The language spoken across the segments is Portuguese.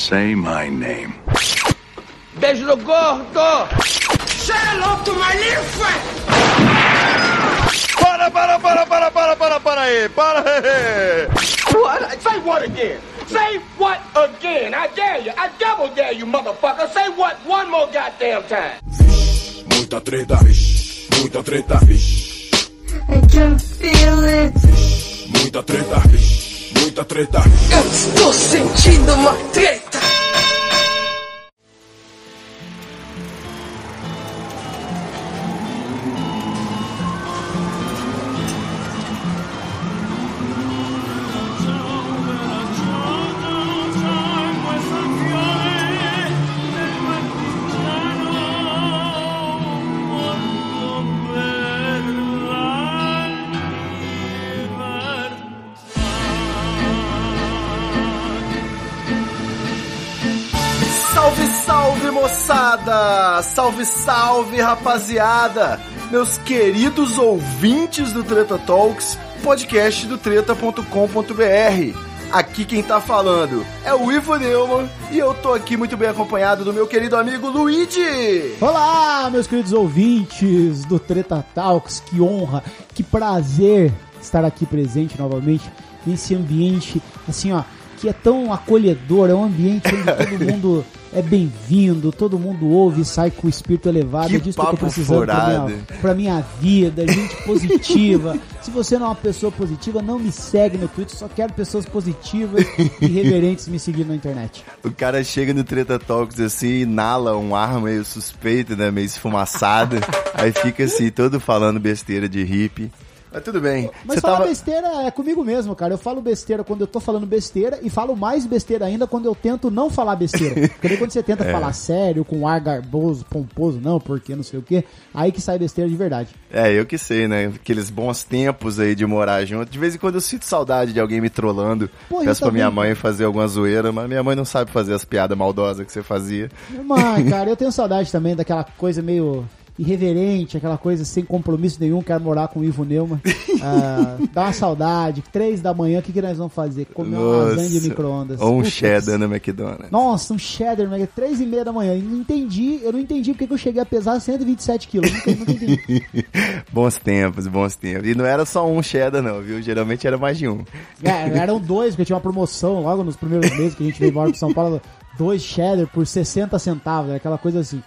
Say my name. Beijo no gordo! Say hello to my little friend! Para, para, para, para, para, para, para aí, para aí. What? Say what again? Say what again? I dare you. I double dare you, motherfucker. Say what one more goddamn time. Muita treta, vixe, muita treta, vixe. I can feel it. Muita treta, vixe, muita treta. Eu estou sentindo uma treta. Salve, salve, rapaziada! Meus queridos ouvintes do Treta Talks, podcast do treta.com.br. Aqui quem tá falando é o Ivo Neumann e eu tô aqui muito bem acompanhado do meu querido amigo Luigi. Olá, meus queridos ouvintes do Treta Talks, que honra, que prazer estar aqui presente novamente nesse ambiente, assim, ó, que é tão acolhedor, é um ambiente onde todo mundo é bem-vindo, todo mundo ouve e sai com o espírito elevado. Que é disso que eu tô precisando pra minha, pra minha vida, gente positiva. Se você não é uma pessoa positiva, não me segue no Twitter, só quero pessoas positivas e reverentes me seguindo na internet. O cara chega no Treta Talks assim, inala um ar meio suspeito, né? Meio esfumaçado. aí fica assim, todo falando besteira de hippie. Mas tudo bem. Mas Você falar tava... besteira é comigo mesmo, cara. Eu falo besteira quando eu tô falando besteira e falo mais besteira ainda quando eu tento não falar besteira. Porque daí quando você tenta É. falar sério, com ar garboso, pomposo, não, porque não sei o quê, aí que sai besteira de verdade. É, eu que sei, né? Aqueles bons tempos aí de morar junto. De vez em quando eu sinto saudade de alguém me trollando. Pô, Peço pra minha mãe fazer alguma zoeira, mas minha mãe não sabe fazer as piadas maldosas que você fazia. Mãe, cara, eu tenho saudade também daquela coisa meio irreverente, aquela coisa sem compromisso nenhum, quero morar com o Ivo Neumann. Ah, dá uma saudade. Três da manhã, o que, que nós vamos fazer? Comer uma lasanha de micro-ondas. Ou um Putz. cheddar no McDonald's. Nossa, um cheddar, mega, três e meia da manhã. E não entendi, eu não entendi porque que eu cheguei a pesar 127 quilos. Nunca, nunca entendi. bons tempos, bons tempos. E não era só um cheddar, não, viu? Geralmente era mais de um. É, eram dois, porque tinha uma promoção logo nos primeiros meses que a gente veio embora pro São Paulo. Dois cheddar por 60 centavos, aquela coisa assim.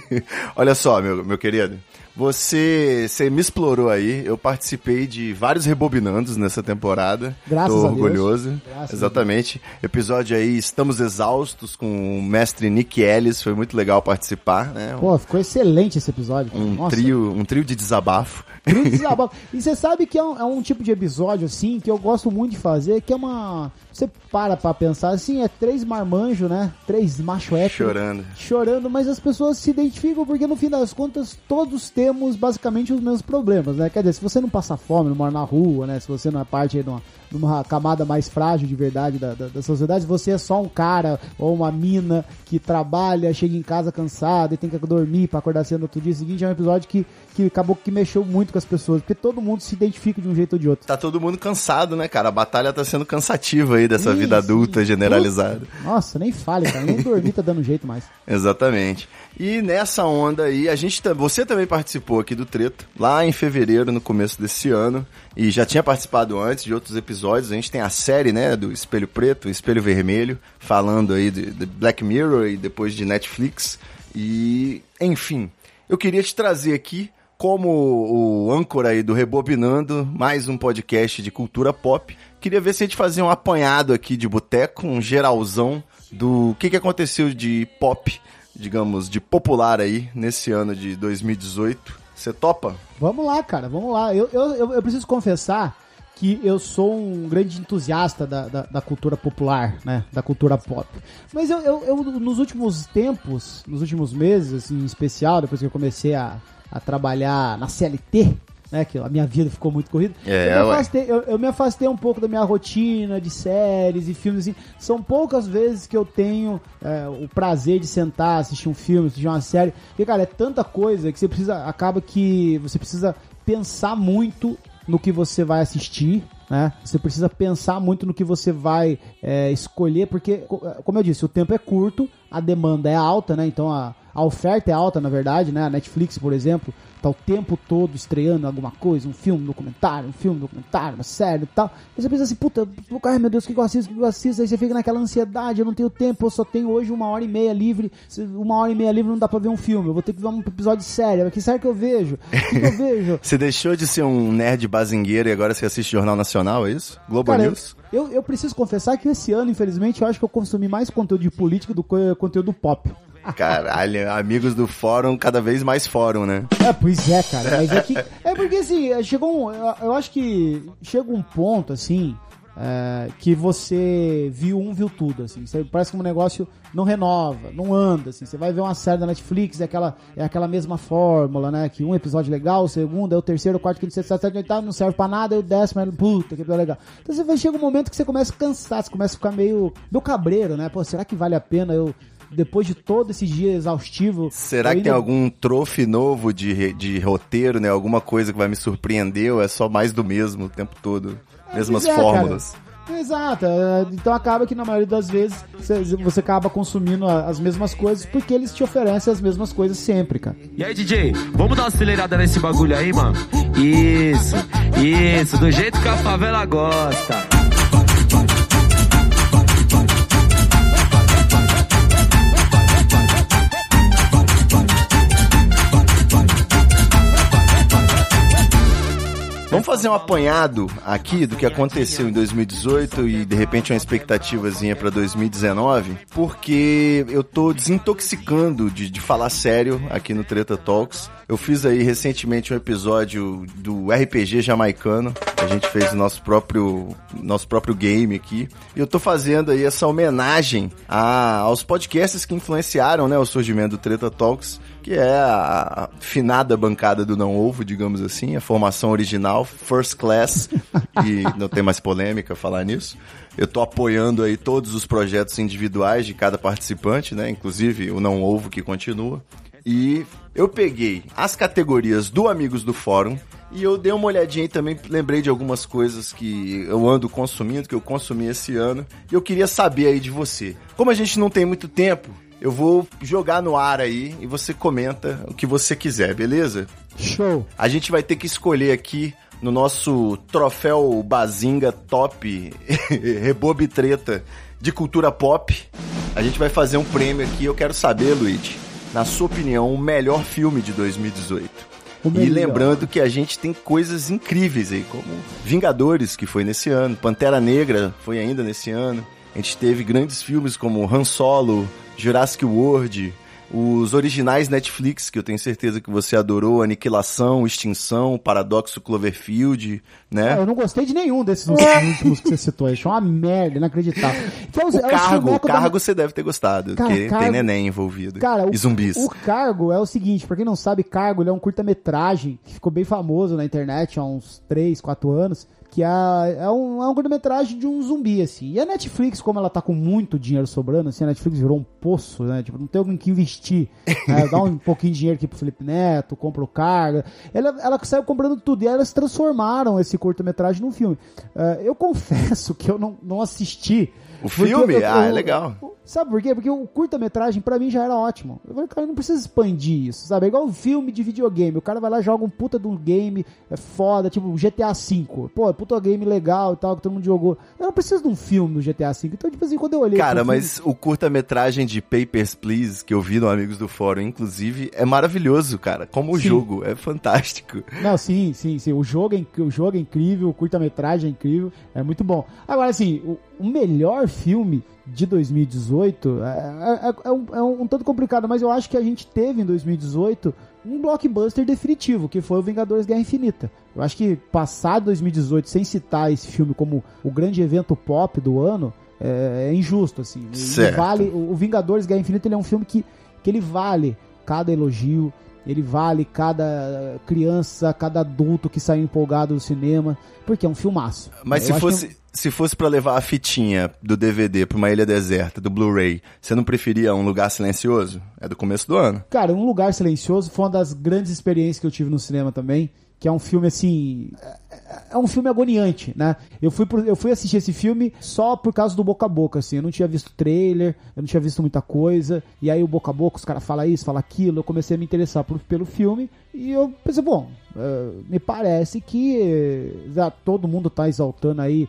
Olha só, meu, meu querido. Você, você me explorou aí. Eu participei de vários rebobinandos nessa temporada. Graças Tô a Deus. orgulhoso. Graças a Exatamente. Episódio aí, estamos exaustos com o mestre Nick Ellis. Foi muito legal participar, né? Pô, ficou excelente esse episódio. um Nossa, trio, um trio de desabafo. trio de desabafo. E você sabe que é um, é um tipo de episódio, assim, que eu gosto muito de fazer, que é uma... Você para pra pensar, assim, é três marmanjos, né? Três macho hétero. Chorando. chorando, mas as pessoas se identificam porque no fim das contas todos temos basicamente os mesmos problemas, né? Quer dizer, se você não passa fome, não mora na rua, né? Se você não é parte aí de uma, de uma camada mais frágil de verdade da, da, da sociedade, você é só um cara ou uma mina que trabalha, chega em casa cansado e tem que dormir pra acordar cedo no outro dia seguinte, é um episódio que, que acabou que mexeu muito com as pessoas, porque todo mundo se identifica de um jeito ou de outro. Tá todo mundo cansado, né, cara? A batalha tá sendo cansativa aí dessa Sim, vida adulta generalizada. Nossa, nem fale, cara, nem dormir tá dando jeito mais. Exatamente. E nessa onda aí, a gente, você também participou aqui do Treta, lá em fevereiro, no começo desse ano, e já tinha participado antes de outros episódios. A gente tem a série, né, do Espelho Preto, Espelho Vermelho, falando aí de, de Black Mirror e depois de Netflix. E, enfim, eu queria te trazer aqui como o âncora aí do Rebobinando, mais um podcast de cultura pop. Queria ver se a gente fazia um apanhado aqui de boteco, um geralzão do que, que aconteceu de pop, digamos, de popular aí nesse ano de 2018. Você topa? Vamos lá, cara, vamos lá. Eu, eu, eu, preciso confessar que eu sou um grande entusiasta da, da, da cultura popular, né? Da cultura pop. Mas eu, eu, eu, nos últimos tempos, nos últimos meses, assim, em especial, depois que eu comecei a, a trabalhar na CLT, né? Que a minha vida ficou muito corrida. É, eu, me afastei, eu, eu me afastei um pouco da minha rotina de séries e filmes. Assim. São poucas vezes que eu tenho é, o prazer de sentar, assistir um filme, assistir uma série. Porque, cara, é tanta coisa que você precisa. Acaba que você precisa pensar muito no que você vai assistir. né? Você precisa pensar muito no que você vai é, escolher, porque, co- como eu disse, o tempo é curto, a demanda é alta, né? Então a, a oferta é alta, na verdade, né? A Netflix, por exemplo, tá o tempo todo estreando alguma coisa, um filme, um documentário, um filme, um documentário, uma série e tal. E você pensa assim, puta, ai meu Deus, o que eu assisto, o que eu assisto? Aí você fica naquela ansiedade, eu não tenho tempo, eu só tenho hoje uma hora e meia livre, uma hora e meia livre não dá pra ver um filme, eu vou ter que ver um episódio de série, que série que eu vejo? O que, que eu vejo? Você deixou de ser um nerd bazingueiro e agora você assiste Jornal Nacional, é isso? Globo Cara, News? eu, eu preciso confessar que esse ano, infelizmente, eu acho que eu consumi mais conteúdo de política do que conteúdo pop. Caralho, amigos do fórum, cada vez mais fórum, né? É, pois é, cara. Mas é que. É porque assim, é, chegou um. Eu, acho que chega um ponto, assim. é, que você viu um, viu tudo, assim. Parece que um negócio não renova, não anda, assim. Você vai ver uma série da Netflix, é aquela, é aquela mesma fórmula, né? Que um episódio legal, o segundo, é o terceiro, o quarto, quinto, sexto, sétimo, oitavo, não serve pra nada, e o décimo é puta, que episódio legal. Então você vai, chega um momento que você começa a cansar, você começa a ficar meio, meio cabreiro, né? Pô, será que vale a pena eu, depois de todo esse dia exaustivo... Será que tem ainda- algum trofe novo de, de roteiro, né? Alguma coisa que vai me surpreender ou é só mais do mesmo o tempo todo? Mesmas Pois é, fórmulas. cara. Exato, é, então acaba que na maioria das vezes você- você acaba consumindo as mesmas coisas porque eles te oferecem as mesmas coisas sempre, cara. E aí, DJ, vamos dar uma acelerada nesse bagulho aí, mano? Isso, isso, do jeito que a favela gosta. Vamos fazer um apanhado aqui do que aconteceu em 2018 e de repente uma expectativazinha pra 2019, porque eu tô desintoxicando de, de falar sério aqui no Treta Talks. Eu fiz aí recentemente um episódio do RPG jamaicano. A gente fez o nosso próprio, nosso próprio game aqui. E eu tô fazendo aí essa homenagem a- aos podcasts que influenciaram né, o surgimento do Treta Talks que é a finada bancada do Não Ovo, digamos assim, a formação original, first class, e não tem mais polêmica falar nisso. Eu tô apoiando aí todos os projetos individuais de cada participante, né, inclusive o Não Ovo que continua. E eu peguei as categorias do Amigos do Fórum e eu dei uma olhadinha e também lembrei de algumas coisas que eu ando consumindo, que eu consumi esse ano, e eu queria saber aí de você. Como a gente não tem muito tempo, eu vou jogar no ar aí e você comenta o que você quiser, beleza? Show. A gente vai ter que escolher aqui no nosso troféu Bazinga Top Rebobe Treta de cultura pop. A gente vai fazer um prêmio aqui. Eu quero saber, Luigi, na sua opinião, o melhor filme de 2018. O E lembrando que a gente tem coisas incríveis aí, como Vingadores, que foi nesse ano, Pantera Negra foi ainda nesse ano. A gente teve grandes filmes como Han Solo, Jurassic World, os originais Netflix, que eu tenho certeza que você adorou, Aniquilação, Extinção, Paradoxo Cloverfield, né? eu não gostei de nenhum desses últimos que você citou. Achei uma merda, inacreditável. Que é O é Cargo, o filmeco da- Cargo você deve ter gostado, Cara, porque Cargo- tem neném envolvido. Cara, e zumbis. O, o Cargo é o seguinte, pra quem não sabe, Cargo ele é um curta-metragem que ficou bem famoso na internet há uns 3, 4 anos, que é, é um, é curta-metragem de um zumbi, assim. E a Netflix, como ela tá com muito dinheiro sobrando, assim, a Netflix virou um poço, né? Tipo, não tem alguém que investir. né? Dá um pouquinho de dinheiro aqui pro Felipe Neto, compra o Cargo. Ela, ela saiu comprando tudo e elas transformaram esse curta-metragem num filme. Eh, eu confesso que eu não, não assisti. O filme? eu- Ah, é eu- legal. Sabe por quê? Porque o curta-metragem pra mim já era ótimo. Eu falei, cara, não precisa expandir isso, sabe? É igual um filme de videogame. O cara vai lá e joga um puta de um game é foda, tipo GTA V. Pô, puta game legal e tal, que todo mundo jogou. Eu não preciso de um filme no GTA V. Então, tipo assim, quando eu olhei. Cara, pro filme- mas o curta-metragem de Papers, Please, que eu vi no Amigos do Fórum, inclusive, é maravilhoso, cara. Como o Sim. jogo, é fantástico. Não, sim, sim, sim. O jogo é, o jogo é incrível, o curta-metragem é incrível, é muito bom. Agora, assim, o, o melhor filme de 2018 é, é- é um, é um tanto complicado, mas eu acho que a gente teve em 2018 um blockbuster definitivo, que foi o Vingadores Guerra Infinita. Eu acho que passar 2018 sem citar esse filme como o grande evento pop do ano é, é injusto, assim. Vale, o Vingadores Guerra Infinita ele é um filme que, que ele vale cada elogio, ele vale cada criança, cada adulto que saiu empolgado do cinema, porque é um filmaço. Mas Eu se fosse, que- se fosse para levar a fitinha do DVD pra uma ilha deserta, do Blu-ray, você não preferia Um Lugar Silencioso? É do começo do ano. Cara, Um Lugar Silencioso foi uma das grandes experiências que eu tive no cinema também, que é um filme assim. é- É um filme agoniante, né? Eu fui, eu fui assistir esse filme só por causa do boca a boca, assim. Eu não tinha visto trailer, eu não tinha visto muita coisa. E aí o boca a boca, os caras falam isso, falam aquilo. Eu comecei a me interessar por- pelo filme. E eu pensei, bom, eh, me parece que eh, já todo mundo tá exaltando aí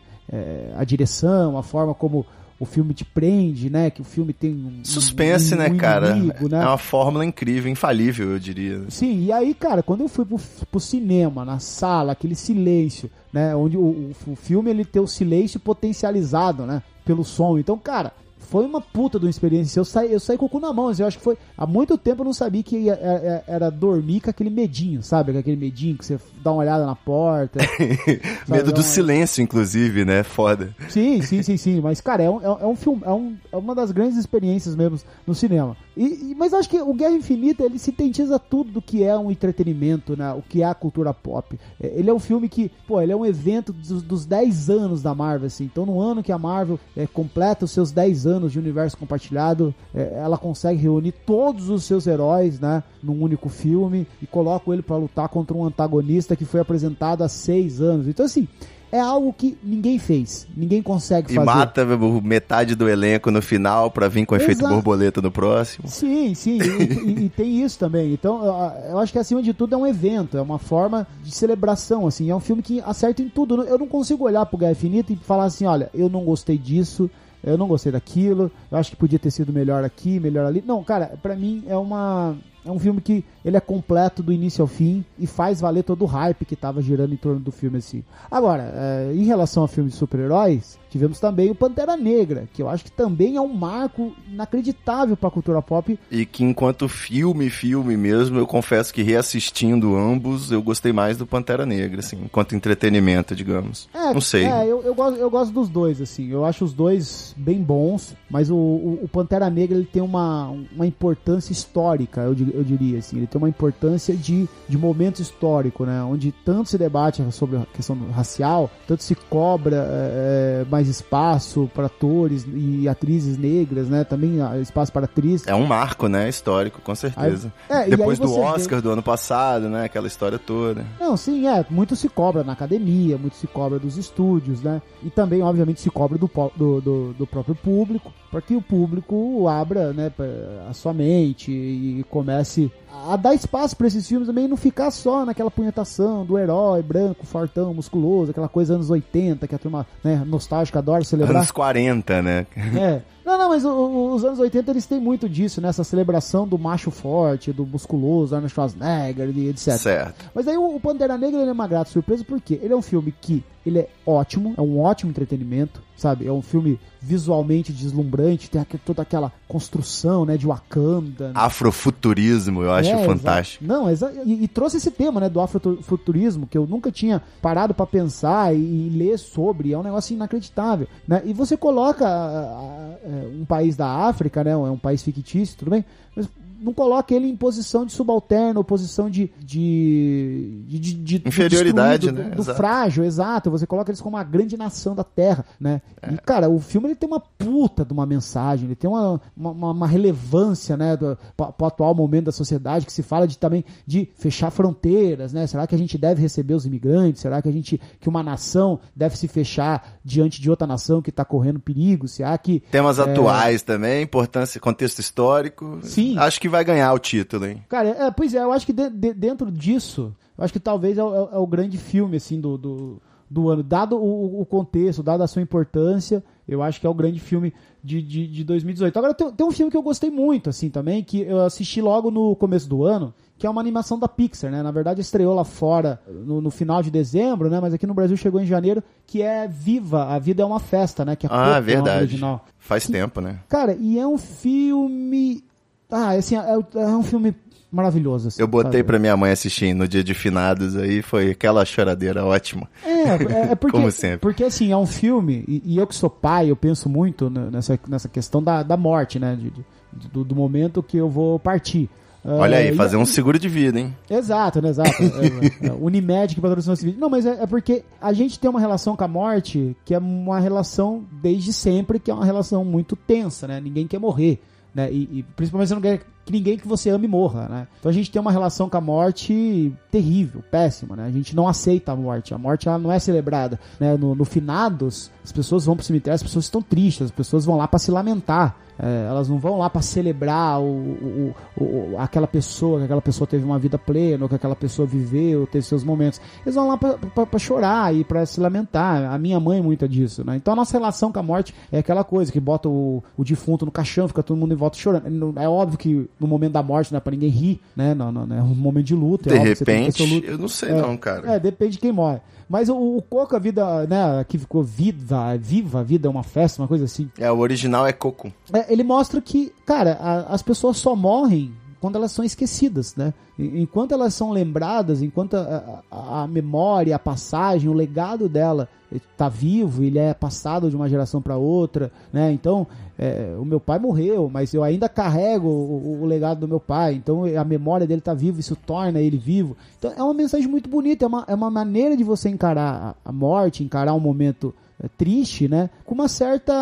a direção, a forma como o filme te prende, né? Que o filme tem um. Suspense, um- né, um cara? inimigo, né? É uma fórmula incrível, infalível, eu diria. Sim, e aí, cara, quando eu fui pro, pro cinema, na sala, aquele silêncio, né? Onde o, o, o filme ele tem o silêncio potencializado, né? Pelo som. Então, cara, foi uma puta de uma experiência. Eu saí, eu saí com o cu na mão. assim, Eu acho que foi. Há muito tempo eu não sabia que ia- era, era dormir com aquele medinho, sabe? Com aquele medinho que você dá uma olhada na porta. Medo do é- silêncio, inclusive, né? Foda. Sim, sim, sim, sim. Mas, cara, é um, é um- é um filme, é, um- é uma das grandes experiências mesmo no cinema. E, e- mas acho que o Guerra Infinita, ele sintetiza tudo do que é um entretenimento, né? O que é a cultura pop. É, Ele é um filme que, pô, ele é um evento dos, dos 10 anos da Marvel, assim. Então, no ano que a Marvel é, completa os seus 10 anos de universo compartilhado, é, ela consegue reunir todos os seus heróis, né? Num único filme e coloca ele pra lutar contra um antagonista que foi apresentado há 6 anos. Então, assim, é algo que ninguém fez, ninguém consegue E fazer. mata o- metade do elenco no final pra vir com efeito Exato. borboleta no próximo. Sim, sim, e, e- e tem isso também. Então, eu, acho que acima de tudo é um evento, é uma forma de celebração, assim. É um filme que acerta em tudo. Eu não consigo olhar pro Guerra Infinita e falar assim, olha, eu não gostei disso, eu não gostei daquilo, eu acho que podia ter sido melhor aqui, melhor ali. Não, cara, pra mim é uma... É um filme que ele é completo do início ao fim e faz valer todo o hype que tava girando em torno do filme assim. Agora, é, em relação a filmes de super-heróis, tivemos também o Pantera Negra, que eu acho que também é um marco inacreditável pra cultura pop E que enquanto filme, filme mesmo, eu confesso que reassistindo ambos, eu gostei mais do Pantera Negra, assim, enquanto entretenimento, digamos. É, Não sei. É, eu, eu, gosto, eu gosto dos dois, assim. Eu acho os dois bem bons, mas o, o, o Pantera Negra ele tem uma, uma importância histórica, eu, di- eu diria, assim. Ele tem uma importância de, de momento histórico, né? Onde tanto se debate sobre a questão racial, tanto se cobra é, é, mais espaço para atores e atrizes negras, né? Também espaço para atrizes. É um marco, né, histórico, com certeza. Aí- é, Depois do você vê- Oscar do ano passado, né, aquela história toda. Não, sim, é. Muito se cobra na academia, muito se cobra dos estúdios, né? E também, obviamente, se cobra do, do, do, do próprio público, para que o público abra né, a sua mente e comece a dar espaço para esses filmes também não ficar só naquela punhetação do herói branco, fortão, musculoso, aquela coisa anos 80 que a turma né, nostálgica adora celebrar. Anos 40, né? É. Não, não, mas os anos 80 eles têm muito disso, né? Essa celebração do macho forte, do musculoso, Arnold Schwarzenegger e etc. Certo. Mas aí o o Pantera Negra ele é uma grata surpresa porque ele é um filme que ele é ótimo, é um ótimo entretenimento, sabe? É um filme visualmente deslumbrante, tem toda aquela construção, né, de Wakanda. né? Afrofuturismo, eu acho É, fantástico. Não, e, e trouxe esse tema, né, do afrofuturismo, que eu nunca tinha parado pra pensar e, e ler sobre, é um negócio inacreditável, né? E você coloca ah, ah, eh, um país da África, né, é um país fictício, tudo bem, mas não coloca ele em posição de subalterno, posição de de, de, de- Inferioridade, né? do, do Exato. frágil, exato. Você coloca eles como uma grande nação da Terra, né? E, cara, o filme ele tem uma puta de uma mensagem, ele tem uma, uma, uma- relevância, né, do, pro atual momento da sociedade, que se fala de também de fechar fronteiras, né? Será que a gente deve receber os imigrantes? Será que a gente, que uma nação deve se fechar diante de outra nação que tá correndo perigo? Será que... Temas é, atuais também, importância, contexto histórico. Sim. Acho que vai ganhar o título, hein? Cara, é, pois é, eu acho que de- de- dentro disso, eu acho que talvez é, o- é o- é grande filme, assim, do, do, do ano. Dado o, o contexto, dado a sua importância, eu acho que é o grande filme de, de, de 2018. Agora, tem, tem um filme que eu gostei muito, assim, também, que eu assisti logo no começo do ano, que é uma animação da Pixar, né? Na verdade, estreou lá fora no, no final de dezembro, né? Mas aqui no Brasil chegou em janeiro, que é Viva, A Vida é uma Festa, né? Que é Ah, Coco, nome verdade. original. Faz tempo, né? Cara, e é um filme... Ah, assim, é, é um filme maravilhoso. assim, Eu botei pra minha mãe assistir no dia de finados aí, foi aquela choradeira ótima. É, é, é porque, Como sempre. porque assim, é um filme, e, e eu que sou pai, eu penso muito nessa, nessa questão da, da morte, né? de- de- do, do momento que eu vou partir. Olha Ah, aí, e- fazer um seguro de vida, hein? Exato, né? Exato. É, é, Unimed que patrocinou esse vídeo. Não, mas é, é porque a gente tem uma relação com a morte que é uma relação desde sempre, que é uma relação muito tensa, né? Ninguém quer morrer, né? E, e principalmente você não quer que ninguém que você ame morra, né? Então a gente tem uma relação com a morte terrível, péssima, né? A gente não aceita a morte. A morte ela não é celebrada, né? No, no finados, as pessoas vão pro cemitério, as pessoas estão tristes, as pessoas vão lá para se lamentar. É, elas não vão lá para celebrar o, o, o, aquela pessoa, que aquela pessoa teve uma vida plena, ou que aquela pessoa viveu, teve seus momentos. Eles vão lá para chorar e para se lamentar. A minha mãe é muita disso, né? Então a nossa relação com a morte é aquela coisa que bota o, o defunto no caixão, fica todo mundo em volta chorando. É óbvio que no momento da morte não é pra ninguém rir, né? Não, não, não é um momento de luta. De é tem que repente, luto. eu não sei É, não, cara. É, depende de quem morre. Mas o, o Coco, a vida, né, que ficou viva, viva, a vida é uma festa, uma coisa assim. É, o original é Coco. É, ele mostra que, cara, a- as pessoas só morrem quando elas são esquecidas, né? Enquanto elas são lembradas, enquanto a, a- a memória, a passagem, o legado dela está vivo, ele é passado de uma geração para outra, né? Então, é, o meu pai morreu, mas eu ainda carrego o, o- legado do meu pai, então a memória dele está viva, isso torna ele vivo. Então, é uma mensagem muito bonita, é uma, é uma maneira de você encarar a, morte, encarar um momento triste, né? Com uma certa,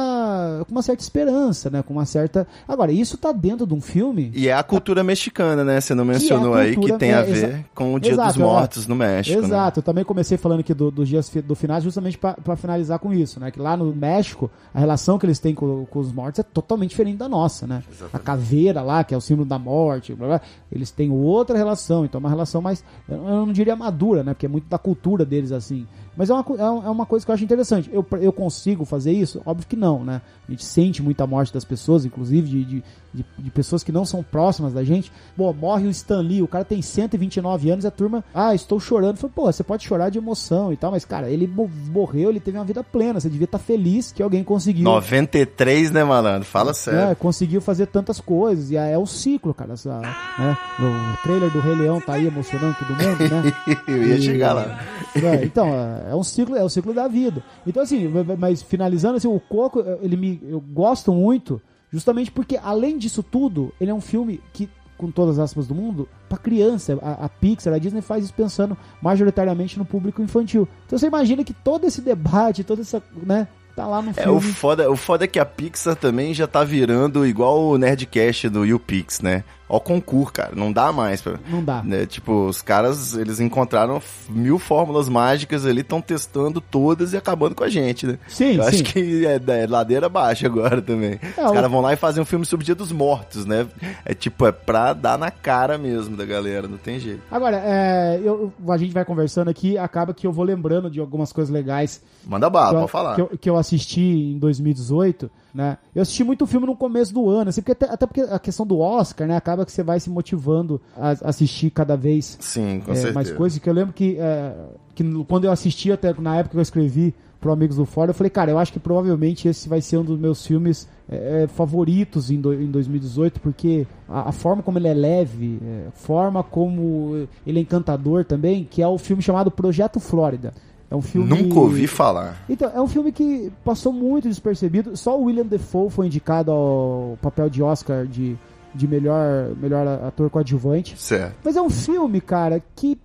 com uma certa esperança, né? Com uma certa. Agora, isso tá dentro de um filme. E é a cultura mexicana, né? Você não mencionou aí que cultura- tem é, a ver com o Dia Exato, dos é. Mortos no México, né? Exato, eu também comecei falando aqui do- dos dias fi- do final, justamente para finalizar com isso, né? Que lá no México, a relação que eles têm com, com os mortos é totalmente diferente da nossa, né? A caveira lá, que é o símbolo da morte, blá, blá, eles têm outra relação, então é uma relação mais, eu não diria madura, né? Porque é muito da cultura deles assim. Mas é uma, é é uma coisa que eu acho interessante. Eu, eu consigo fazer isso? Óbvio que não, né? A gente sente muita morte das pessoas, inclusive de, de, de, de pessoas que não são próximas da gente. Bom, morre o Stan Lee, o cara tem 129 anos e a turma, ah, estou chorando. Falei, pô, você pode chorar de emoção e tal, mas cara, ele mo- morreu, ele teve uma vida plena. Você devia estar feliz que alguém conseguiu. 93, né, malandro? Fala É, sério. conseguiu fazer tantas coisas. E é, é o ciclo, cara. essa- né? O trailer do Rei Leão tá aí emocionando todo mundo, né? Eu ia E- chegar lá. É, então, é é um ciclo, é o ciclo da vida. Então, assim, mas finalizando, assim, o Coco, ele me. Eu gosto muito, justamente porque, além disso tudo, ele é um filme que, com todas as aspas do mundo, pra criança. A, a Pixar, a Disney faz isso pensando majoritariamente no público infantil. Então você imagina que todo esse debate, toda essa. né? Tá lá no É, o filme. foda, o foda é que a Pixar também já tá virando igual o Nerdcast do YouPix, né? Ó concurso, cara, não dá mais pra... Não dá. né? Tipo, os caras, eles encontraram mil fórmulas mágicas ali, estão testando todas e acabando com a gente, né? Sim, Eu sim. acho que é, é ladeira baixa agora também. É, os caras vão lá e fazem um filme sobre o Dia dos Mortos, né? É tipo, é pra dar na cara mesmo da galera, não tem jeito. Agora, é, eu, a gente vai conversando aqui, acaba que eu vou lembrando de algumas coisas legais Manda bala, pode falar. que, eu, que eu assisti em 2018, né? Eu assisti muito filme no começo do ano, assim, porque até, até porque a questão do Oscar, né? Acaba que você vai se motivando a assistir cada vez Sim, é, mais coisas. Que eu lembro que, é, que quando eu assisti, até na época que eu escrevi pro Amigos do Fora, eu falei, cara, eu acho que provavelmente esse vai ser um dos meus filmes é, é, favoritos em, do- em 2018, porque a, a forma como ele é leve, é, a forma como ele é encantador também, que é o filme chamado Projeto Flórida. É um filme... Nunca ouvi falar. Então, é um filme que passou muito despercebido. Só o William Defoe foi indicado ao papel de Oscar de, de melhor, melhor ator coadjuvante. Certo. Mas é um filme, cara, que,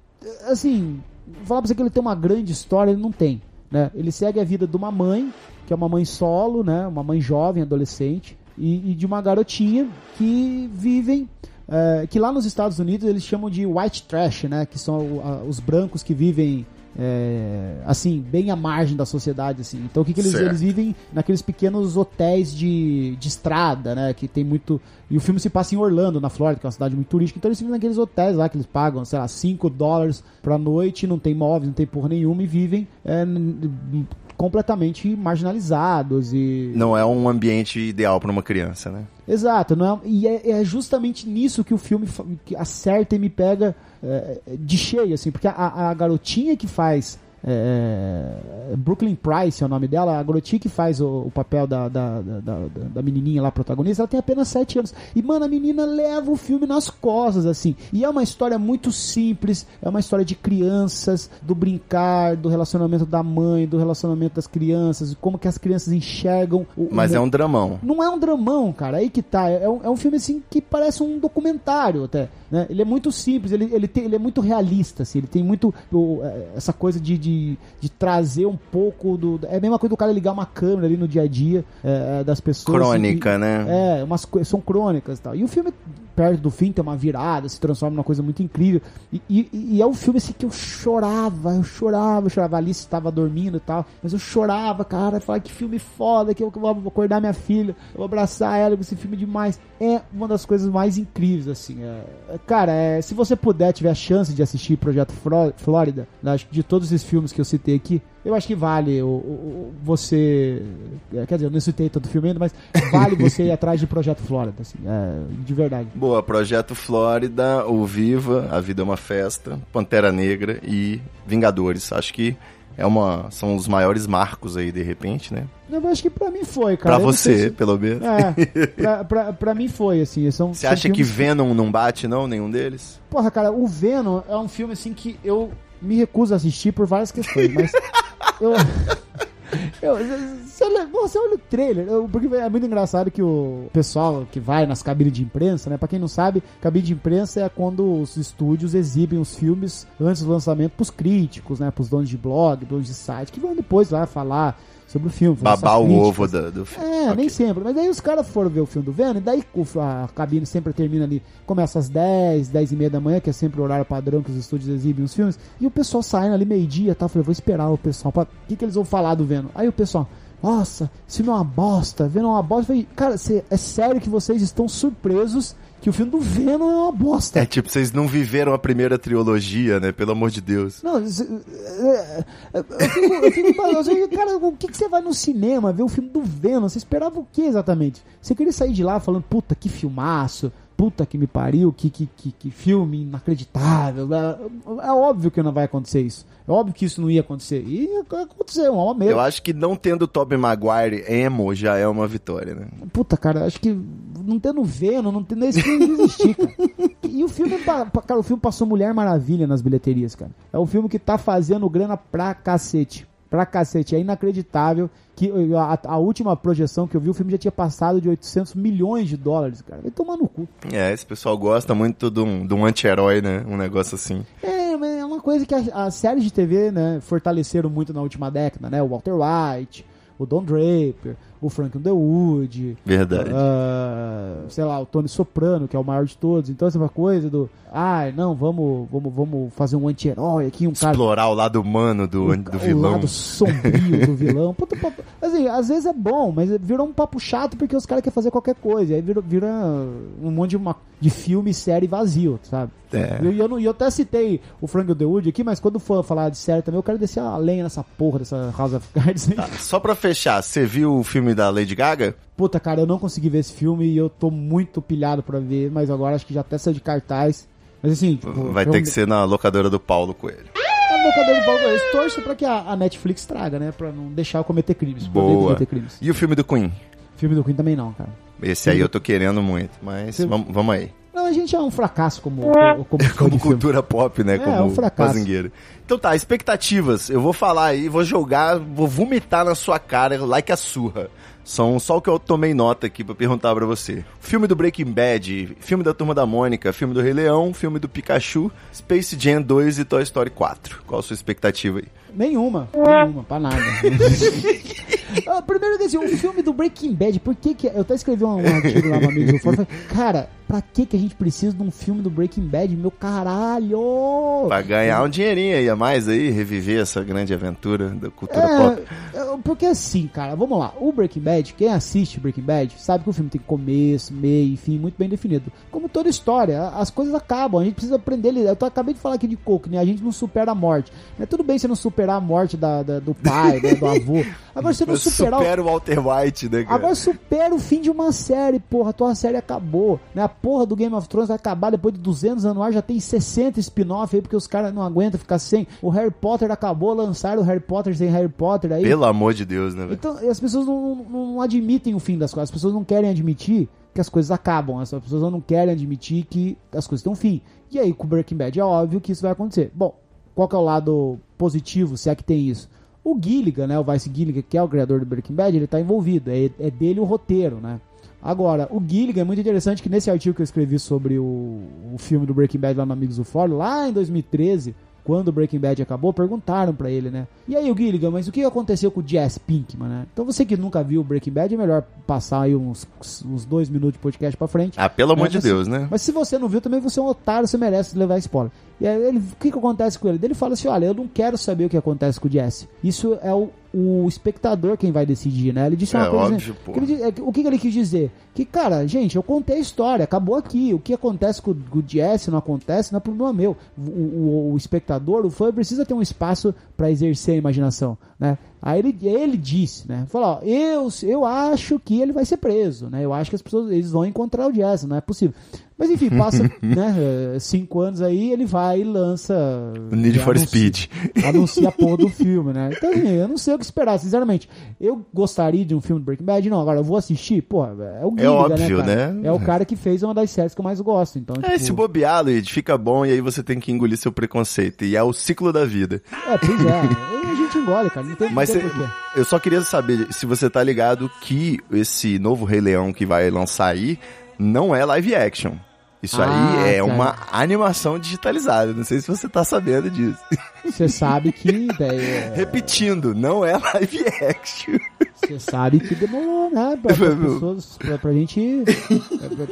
assim, falar pra você que ele tem uma grande história, ele não tem. Né? Ele segue a vida de uma mãe, que é uma mãe solo, né? Uma mãe jovem, adolescente, e, e de uma garotinha que vivem. eh, que lá nos Estados Unidos eles chamam de white trash, né? Que são a- os brancos que vivem é, assim, bem à margem da sociedade, assim. Então o que, que eles, eles vivem naqueles pequenos hotéis de, de estrada, né? Que tem muito. E o filme se passa em Orlando, na Flórida, que é uma cidade muito turística. Então eles vivem naqueles hotéis lá que eles pagam, sei lá, 5 dólares pra noite, não tem móveis, não tem porra nenhuma, e vivem é, completamente marginalizados e. Não é um ambiente ideal pra uma criança, né? Exato, não é, e é, é justamente nisso que o filme acerta e me pega é, de cheio, assim, porque a, a garotinha que faz. É, Brooklyn Price é o nome dela, a garotinha que faz o, o papel da, da, da, da- da menininha lá, protagonista, ela tem apenas 7 anos. E, mano, a menina leva o filme nas costas, assim. E é uma história muito simples, é uma história de crianças, do brincar, do relacionamento da mãe, do relacionamento das crianças, como que as crianças enxergam o, o Mas mu- é um dramão. não é um dramão, cara. Aí que tá. É um, é um filme assim que parece um documentário até. Né? Ele é muito simples, ele, ele, tem, ele é muito realista, assim, ele tem muito o, é, essa coisa de, de, de trazer um pouco do. É a mesma coisa do cara ligar uma câmera ali no dia a dia é, é, das pessoas. Crônica, assim, né? É, umas, são crônicas e tal. E o filme, perto do fim, tem uma virada, se transforma numa coisa muito incrível. E, e- e é um filme assim que eu chorava, eu chorava, eu chorava. A Alice estava dormindo e tal, mas eu chorava, cara. Eu falava que filme foda, que eu, que eu vou acordar minha filha, eu vou abraçar ela com esse filme demais. É uma das coisas mais incríveis, assim. é- é- cara, é, se você puder, tiver a chance de assistir Projeto Flórida, né, acho que de todos esses filmes que eu citei aqui, eu acho que vale o, o- o- você. é, Quer dizer, eu não citei todo o filme ainda, mas vale você ir atrás de Projeto Flórida, assim, é, de verdade. Boa, Projeto Flórida, O Viva, A Vida é uma Festa, Pantera Negra e Vingadores. Acho que é uma, são os maiores marcos aí, de repente, né? Eu acho que pra mim foi, cara. Pra Eu você, se- pelo menos. É, pra, pra, pra mim foi, assim. São, Você são acha que Venom não bate, não? Nenhum deles? Porra, cara, o Venom é um filme assim que eu me recuso a assistir por várias questões, mas eu. Você, você olha o trailer, porque é muito engraçado que o pessoal que vai nas cabines de imprensa, né? Pra quem não sabe, cabine de imprensa é quando os estúdios exibem os filmes antes do lançamento pros críticos, né? Pros donos de blog, donos de site, que vão depois lá falar sobre o filme. Babar o ovo da- do filme. É, Ok. nem sempre. Mas aí os caras foram ver o filme do Venom, e daí a cabine sempre termina ali, começa às 10, 10 e meia da manhã, que é sempre o horário padrão que os estúdios exibem os filmes, e o pessoal saindo ali meio-dia e tal. Eu Falei, vou esperar o pessoal, pra... o que, que eles vão falar do Venom? Aí o pessoal, nossa, esse filme é uma bosta, Venom é uma bosta. Eu falei, cara, cê- é sério que vocês estão surpresos que o filme do Venom é uma bosta? É tipo, vocês não viveram a primeira trilogia, né? Pelo amor de Deus. Não, isso- é, é, eu fico, eu fico eu fico, cara, o que, que você vai no cinema ver o filme do Venom? Você esperava o que exatamente? Você queria sair de lá falando, puta, que filmaço, puta que me pariu, que, que, que, que filme inacreditável. É, é óbvio que não vai acontecer isso. É óbvio que isso não ia acontecer. E aconteceu, uma merda. Eu acho que não tendo Tobey Maguire emo já é uma vitória, né? Puta, cara, acho que não tendo Venom, não tendo esse filme não existir, cara. E o filme, cara, o filme passou Mulher Maravilha nas bilheterias, cara. É um filme que tá fazendo grana pra cacete. Pra cacete. É inacreditável que a, a última projeção que eu vi, o filme já tinha passado de 800 milhões de dólares, cara. Vai tomar no cu. É, esse pessoal gosta muito de um, de um anti-herói, né? Um negócio assim. É, mas é uma coisa que as as séries de TV, né, fortaleceram muito na última década, né? O Walter White, o Don Draper, o Frank Underwood, Verdade. ah, sei lá, o Tony Soprano, que é o maior de todos. Então, essa coisa do, ah, não, vamos, vamos, vamos fazer um anti-herói aqui, um cara Explorar o lado humano do, o, do o vilão. lado sombrio do vilão. Puta, papo- assim, às vezes é bom, mas virou um papo chato porque os caras querem fazer qualquer coisa. Aí vira, vira um monte de, uma, de filme e série vazio, sabe? É. E eu, eu, não- e eu até citei o Frank Underwood aqui, mas quando for falar de série também, eu quero descer a lenha nessa porra dessa House of Cards aí. Tá, só pra fechar, você viu o filme da Lady Gaga? Puta, cara, eu não consegui ver esse filme e eu tô muito pilhado pra ver, mas agora acho que já até saiu de cartaz. Mas assim, tipo, Vai ter que ser na locadora do Paulo Coelho. Um bocador de Paulo Gomes. Torço pra que a, a Netflix traga, né? Pra não deixar eu cometer crimes. Boa. cometer crimes. E o filme do Queen? Filme do Queen também não, cara. Esse aí eu tô querendo muito, mas Filme- vamos, vamos aí. A gente é um fracasso como, como, como, Como filme. cultura pop, né? É, Como é um fracasso. Então tá, expectativas. Eu vou falar aí, vou jogar, vou vomitar na sua cara, like a surra. São só o que eu tomei nota aqui pra perguntar pra você. Filme do Breaking Bad, filme da Turma da Mônica, filme do Rei Leão, filme do Pikachu, Space Jam 2 e Toy Story 4. Qual a sua expectativa aí? Nenhuma, nenhuma, pra nada. Ah, primeiro que assim, o filme do Breaking Bad, por que que... Eu até escrevi um, um artigo lá no Amigos do falei, cara, pra que que a gente precisa de um filme do Breaking Bad, meu caralho? Pra ganhar um dinheirinho aí a mais aí, reviver essa grande aventura da cultura pop. É, é, porque assim, cara, vamos lá. O Breaking Bad, quem assiste Breaking Bad, sabe que o filme tem começo, meio fim muito bem definido. Como toda história, as coisas acabam. A gente precisa aprender. Eu tô, acabei de falar aqui de Coco, né? A gente não supera a morte. Mas tudo bem você não superar a morte da, da- do pai, né, do avô. Agora você não superar Supera o Walter White, né, cara? Agora supera o fim de uma série, porra. A tua série acabou. Né? Porra do Game of Thrones vai acabar depois de 200 anos no ar. Já tem 60 spin-off aí, porque os caras não aguentam ficar sem. O Harry Potter acabou, lançaram o Harry Potter sem Harry Potter aí. Pelo amor de Deus, né, velho? Então, as pessoas não, não- não admitem o fim das coisas. As pessoas não querem admitir que as coisas acabam. As pessoas não querem admitir que as coisas têm um fim. E aí, com o Breaking Bad, é óbvio que isso vai acontecer. Bom, qual que é o lado positivo, se é que tem isso? O Gilligan, né, o Vice Gilligan, que é o criador do Breaking Bad, ele tá envolvido. É, é dele o roteiro, né? Agora, o Gilligan é muito interessante que nesse artigo que eu escrevi sobre o, o filme do Breaking Bad lá no Amigos do Fórum, lá em 2013, quando o Breaking Bad acabou, perguntaram pra ele, né? E aí, o Gilligan, mas o que aconteceu com o Jesse Pinkman, né? Então você que nunca viu o Breaking Bad, é melhor passar aí uns, uns dois minutos de podcast pra frente. Ah, pelo amor Né? de Mas- Deus, né? Mas se você não viu, também você é um otário, você merece levar spoiler. E aí, ele, o que, que acontece com ele? Ele fala assim: olha, eu não quero saber o que acontece com o Jesse. Isso é o, o espectador quem vai decidir, né? Ele disse uma É coisa. óbvio, pô. que ele é o que, que ele quis dizer? Que, cara, gente, eu contei a história, acabou aqui. O que acontece com, com o Jesse não acontece, não é problema meu. O, o- o espectador, o fã, precisa ter um espaço pra exercer a imaginação, né? Aí ele, ele disse, né? Falou, ó, eu, eu acho que ele vai ser preso, né? Eu acho que as pessoas eles vão encontrar o Jesse, não é possível. Mas enfim, passa né, eh, cinco anos aí, ele vai e lança. Need e for anuncia- Speed. Anuncia a porra do filme, né? Então, assim, eu não sei o que esperar, sinceramente. Eu gostaria de um filme do Breaking Bad, não. Agora, eu vou assistir, pô, é o Gilligan, óbvio, cara? né? É o cara que fez uma das séries que eu mais gosto. Então, É, tipo, se bobear, Luigi, fica bom e aí você tem que engolir seu preconceito. E é o ciclo da vida. é, pois é. A gente engole, cara. Não tem, Mas não tem cê- eu só queria saber se você tá ligado que esse novo Rei Leão que vai lançar aí não é live action. Isso Ah, aí é cara. uma animação digitalizada. Não sei se você tá sabendo disso. Você sabe que. daí, Repetindo, não é live action. Você sabe que demorou, né? Pra, pra pessoas, pra, pra gente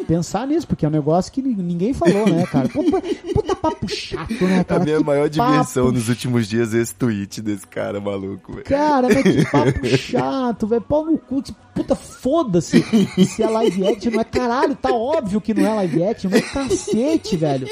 pensar nisso, porque é um negócio que ninguém falou, né, cara? Puta, puta papo chato, né, A cara? minha Que maior diversão nos últimos dias é esse tweet desse cara maluco, velho. Cara, mas que papo chato, velho. Pau no cu. Puta, foda-se se é live action. Não é caralho, tá óbvio que não é live action. Mas cacete, velho.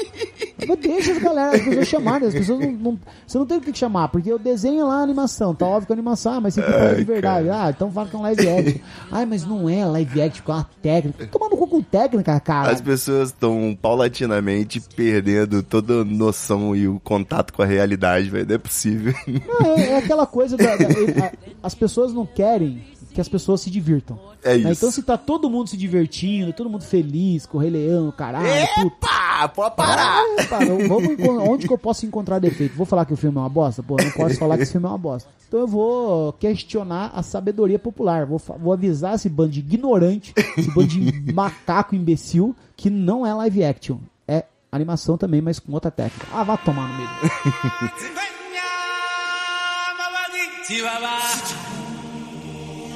Mas deixa as galera, as pessoas chamarem. As pessoas não, não- Você não tem o que chamar, porque eu desenho lá a animação. Tá óbvio que é animação, ah, mas você tem que falar de verdade. Ah, então fala que é um live action. Ai, mas não é live action, com uma técnica. Tomando cu com técnica, cara. As pessoas estão paulatinamente perdendo toda a noção e o contato com a realidade, velho. Não é possível. Não, é, é aquela coisa da, da- a- as pessoas não querem que as pessoas se divirtam. É Né? isso. Então se tá todo mundo se divertindo, todo mundo feliz, com o Rei Leão, caralho. Epa, pode parar! Epa, eu- vamos onde que eu posso encontrar defeito? Vou falar que o filme é uma bosta? Pô, não posso falar que esse filme é uma bosta. Então eu vou questionar a sabedoria popular. Vou, vou avisar esse bando de ignorante, esse bando de macaco imbecil, que não é live action. É animação também, mas com outra técnica. Ah, vá tomar no meio.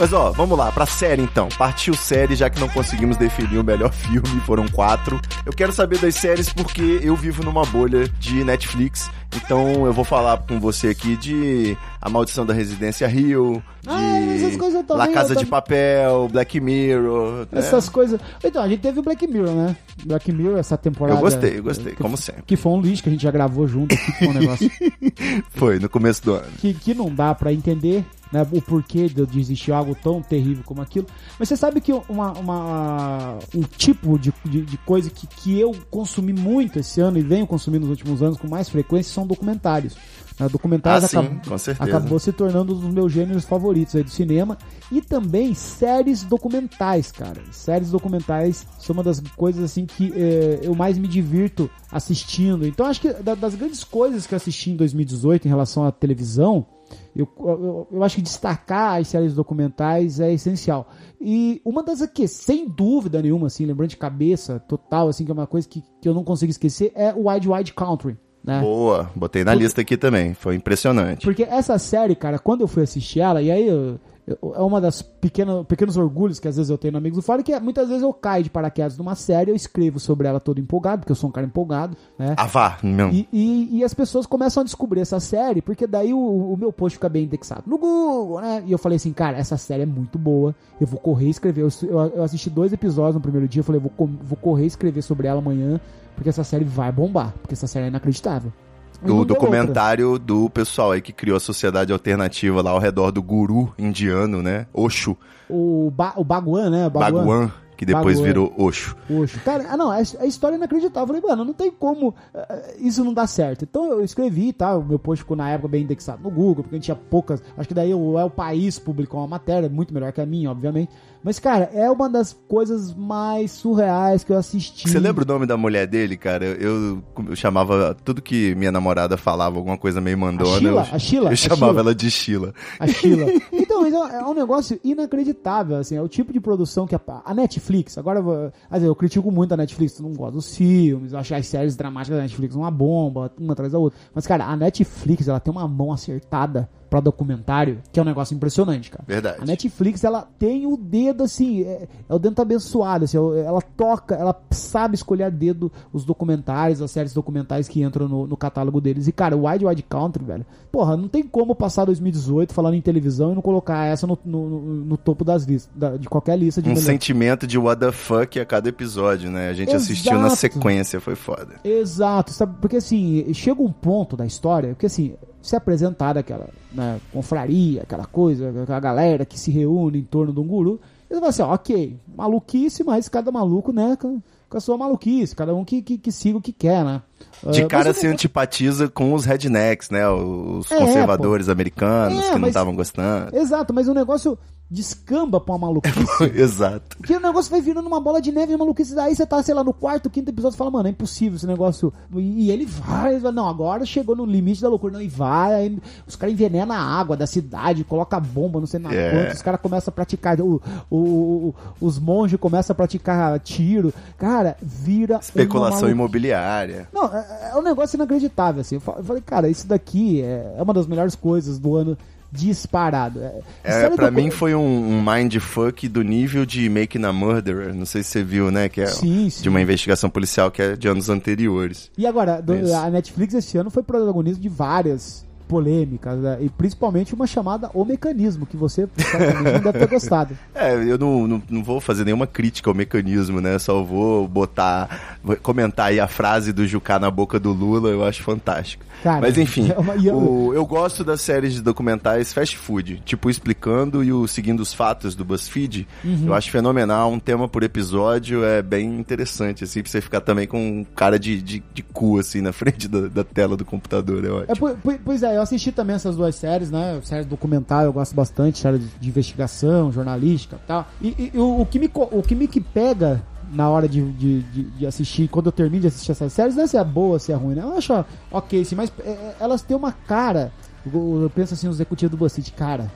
Mas ó, vamos lá, pra série então. Partiu série, já que não conseguimos definir o melhor filme, foram quatro. Eu quero saber das séries porque eu vivo numa bolha de Netflix. Então eu vou falar com você aqui de A Maldição da Residência Rio, de Ah, também, La Casa de. Papel, Black Mirror. né? Essas coisas. Então, a gente teve o Black Mirror, né? Black Mirror, essa temporada. Eu gostei, eu gostei, que- como sempre. Que foi um lixo que a gente já gravou junto aqui, que foi um negócio Foi, no começo do ano. que, que não dá pra entender, né? O porquê de de existir algo tão terrível como aquilo. Mas você sabe que uma, uma- um tipo de, de, de coisa que, que eu consumi muito esse ano e venho consumindo nos últimos anos com mais frequência são documentários. né? Documentários Ah, sim, certeza. acabou se tornando um dos meus gêneros favoritos aí do cinema. E também séries documentais, cara. Séries documentais são uma das coisas assim que eh, eu mais me divirto assistindo. Então acho que da- das grandes coisas que eu assisti em 2018 em relação à televisão, eu, eu, eu acho que destacar as séries documentais é essencial. E uma das aqui, sem dúvida nenhuma, assim, lembrando de cabeça total, assim, que é uma coisa que, que eu não consigo esquecer, é o Wide Wide Country. Né? Boa, botei na lista aqui também. Foi impressionante. Porque essa série, cara, quando eu fui assistir ela, e aí eu- é uma das pequenas, pequenos orgulhos que às vezes eu tenho no Amigos do Fora, que é, muitas vezes eu caio de paraquedas numa série, eu escrevo sobre ela todo empolgado, porque eu sou um cara empolgado, né? Ah, vá, não. E, e- e as pessoas começam a descobrir essa série, porque daí o, o meu post fica bem indexado no Google, né? E eu falei assim, cara, essa série é muito boa, eu vou correr e escrever. Eu, eu- assisti dois episódios no primeiro dia, eu falei, vou, vou correr e escrever sobre ela amanhã, porque essa série vai bombar, porque essa série é inacreditável. Do documentário do pessoal aí que criou a sociedade alternativa lá ao redor do guru indiano, né? Osho, O, ba, o Baguan, né? Bhagwan, que depois virou Osho. Poxa, cara, ah, não, a, a história é inacreditável. Eu falei, mano, não tem como eh, isso não dar certo. Então eu escrevi, tá? O meu post ficou na época bem indexado no Google, porque a gente tinha poucas. Acho que daí o É o País publicou uma matéria, muito melhor que a minha, obviamente. Mas, cara, é uma das coisas mais surreais que eu assisti. Você lembra o nome da mulher dele, cara? Eu, eu chamava tudo que minha namorada falava, alguma coisa meio mandona. Sheila? eu, A Sheila? Eu A chamava Sheila? ela de Sheila. A Sheila. Então, é é um negócio inacreditável, assim, é o tipo de produção que a, a Netflix, agora eu, assim, eu critico muito a Netflix, não gosto dos filmes, eu acho as séries dramáticas da Netflix uma bomba, uma atrás da outra. Mas, cara, a Netflix, ela tem uma mão acertada pra documentário, que é um negócio impressionante, cara. Verdade. A Netflix, ela tem o dedo, assim, é, é o dedo abençoado, assim, ela toca, ela sabe escolher a dedo os documentários, as séries documentais que entram no, no catálogo deles. E, cara, o Wide Wide Country, velho, porra, não tem como passar 2018 falando em televisão e não colocar essa no, no, no- topo das listas, da- de qualquer lista de Um melhor- sentimento de what the fuck a cada episódio, né? A gente assistiu na Exato. sequência, foi foda. Exato, sabe? Porque assim, chega um ponto da história, porque assim, se apresentar aquela né, confraria, aquela coisa, aquela galera que se reúne em torno de um guru, eles vão assim, ó, ok, maluquice, mas cada maluco, né, com, a sua maluquice, cada um que, que, que siga o que quer, né? De Ah, cara se antipatiza com os rednecks, né? Os É, conservadores americanos É, que não estavam gostando. Exato, mas o negócio descamba pra uma maluquice. Exato. Porque o negócio vai virando uma bola de neve e maluquice. Aí você tá, sei lá, no quarto, quinto episódio, você fala, mano, é impossível esse negócio. E, ele vai, vai, não, agora chegou no limite da loucura. Não, e vai. Aí os caras envenenam a água da cidade, coloca bomba, não sei na É. quanto. Os caras começam a praticar. O, o- o- os monges começam a praticar tiro. Cara, vira. uma Especulação imobiliária. Não, é, é um negócio inacreditável, assim. Eu falei, cara, isso daqui é, é uma das melhores coisas do ano disparado. É, É, pra mim foi um, um mindfuck do nível de Making a Murderer. Não sei se você viu, né? Que é Sim, sim. de uma investigação policial que é de anos anteriores. E agora, do- a Netflix esse ano foi protagonista de várias polêmicas, né? e principalmente uma chamada O Mecanismo, que você não deve ter gostado. É, eu não, não, não vou fazer nenhuma crítica ao mecanismo, né? Só vou botar, vou comentar aí a frase do Jucá na boca do Lula, eu acho fantástico. Cara, Mas enfim, é uma- eu- o- eu gosto das séries de documentais fast food, tipo Explicando e o Seguindo os Fatos do BuzzFeed. Uhum. Eu acho fenomenal, um tema por episódio é bem interessante, assim, pra você ficar também com um cara de, de, de cu, assim, na frente da, da tela do computador, é É, ótimo. po- pois é, eu assisti também essas duas séries, né? Séries documental, eu gosto bastante, série de, investigação, jornalística e tal. E, o, o que me, o que me que pega na hora de, de, de, de assistir, quando eu termino de assistir essas séries, não é se é boa, se é ruim, né? Eu acho ok, sim, mas é, é, elas têm uma cara. Eu, eu penso assim, os executivos do BuzzFeed, cara,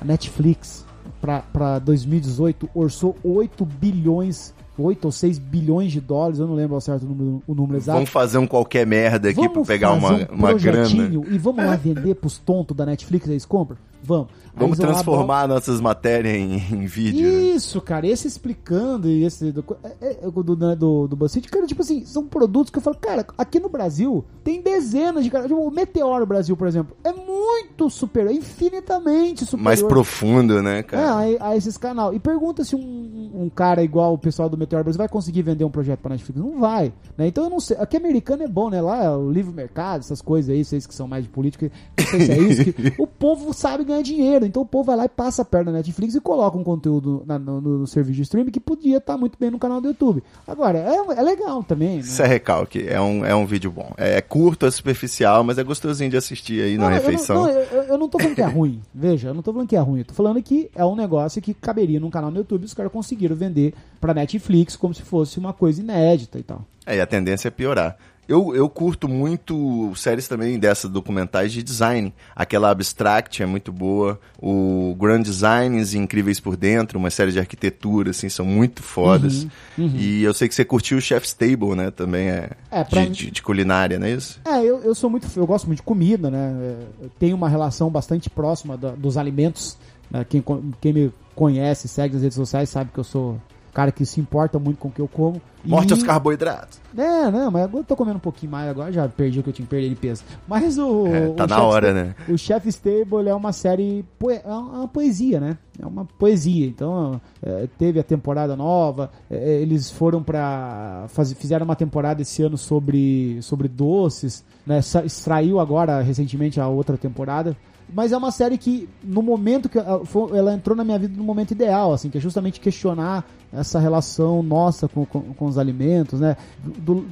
a Netflix pra, pra 2018 orçou 8 bilhões, 8 ou 6 bilhões de dólares, eu não lembro ao certo o número, o número exato. Vamos fazer um qualquer merda aqui pra Vamos pegar uma, um uma grana. E vamos lá vender pros tontos da Netflix, eles compram? Vamos. Vamos transformar nossas matérias em, em vídeo. né? Isso, cara, esse explicando e esse do, é, é, do, né, do, do BuzzFeed, cara, tipo assim, são produtos que eu falo, cara, aqui no Brasil tem dezenas de caras. Tipo, o Meteoro Brasil, por exemplo, é muito superior, infinitamente superior. Mais profundo, né, É, cara? a, a esses canal. E pergunta se um, um cara igual o pessoal do Meteor Brasil vai conseguir vender um projeto pra Netflix. Não vai. Né? Então eu não sei. Aqui americano é bom, né? Lá é o livre mercado, essas coisas aí, vocês que são mais de política. Não sei se é isso. Que, o povo sabe ganhar dinheiro. Então o povo vai lá e passa a perna na Netflix e coloca um conteúdo na- no, no serviço de streaming que podia estar muito bem no canal do YouTube. Agora, é, é legal também. Né? Isso é recalque, é um, é um vídeo bom. É curto, é superficial, mas é gostosinho de assistir aí na Não, eu refeição. não- não, Eu, eu- eu não tô falando que é ruim. Veja, eu não tô falando que é ruim. Eu tô falando que é um negócio que caberia num canal no YouTube e os caras conseguiram vender pra Netflix como se fosse uma coisa inédita e tal. É, e a tendência é piorar. Eu, eu curto muito séries também dessas documentais de design. Aquela Abstract é muito boa. O Grand Designs e Incríveis por Dentro, uma série de arquitetura, assim, são muito fodas. Uhum, E eu sei que você curtiu o Chef's Table, né? Também é, É, de, mim- de- de culinária, não é isso? É, eu, eu sou muito. Eu gosto muito de comida, né? É, Eu tenho uma relação bastante próxima da- dos alimentos. né? Quem, quem me conhece, segue nas redes sociais, sabe que eu sou cara que se importa muito com o que eu como. Morte E- aos carboidratos. É, não, mas agora eu tô comendo um pouquinho mais, agora já perdi o que eu tinha que perder de peso. Mas o. É, tá o na Chef's hora, Ta- né? O Chef Stable é uma série. poe- É uma poesia, né? É uma poesia. Então, é, teve a temporada nova, é, eles foram pra. Faz, fizeram uma temporada esse ano sobre, sobre doces, né? Sa- Extraiu agora, recentemente, a outra temporada. Mas é uma série que, no momento que ela, foi- ela entrou na minha vida no momento ideal, assim, que é justamente questionar essa relação nossa com, com, com os alimentos, né? Do,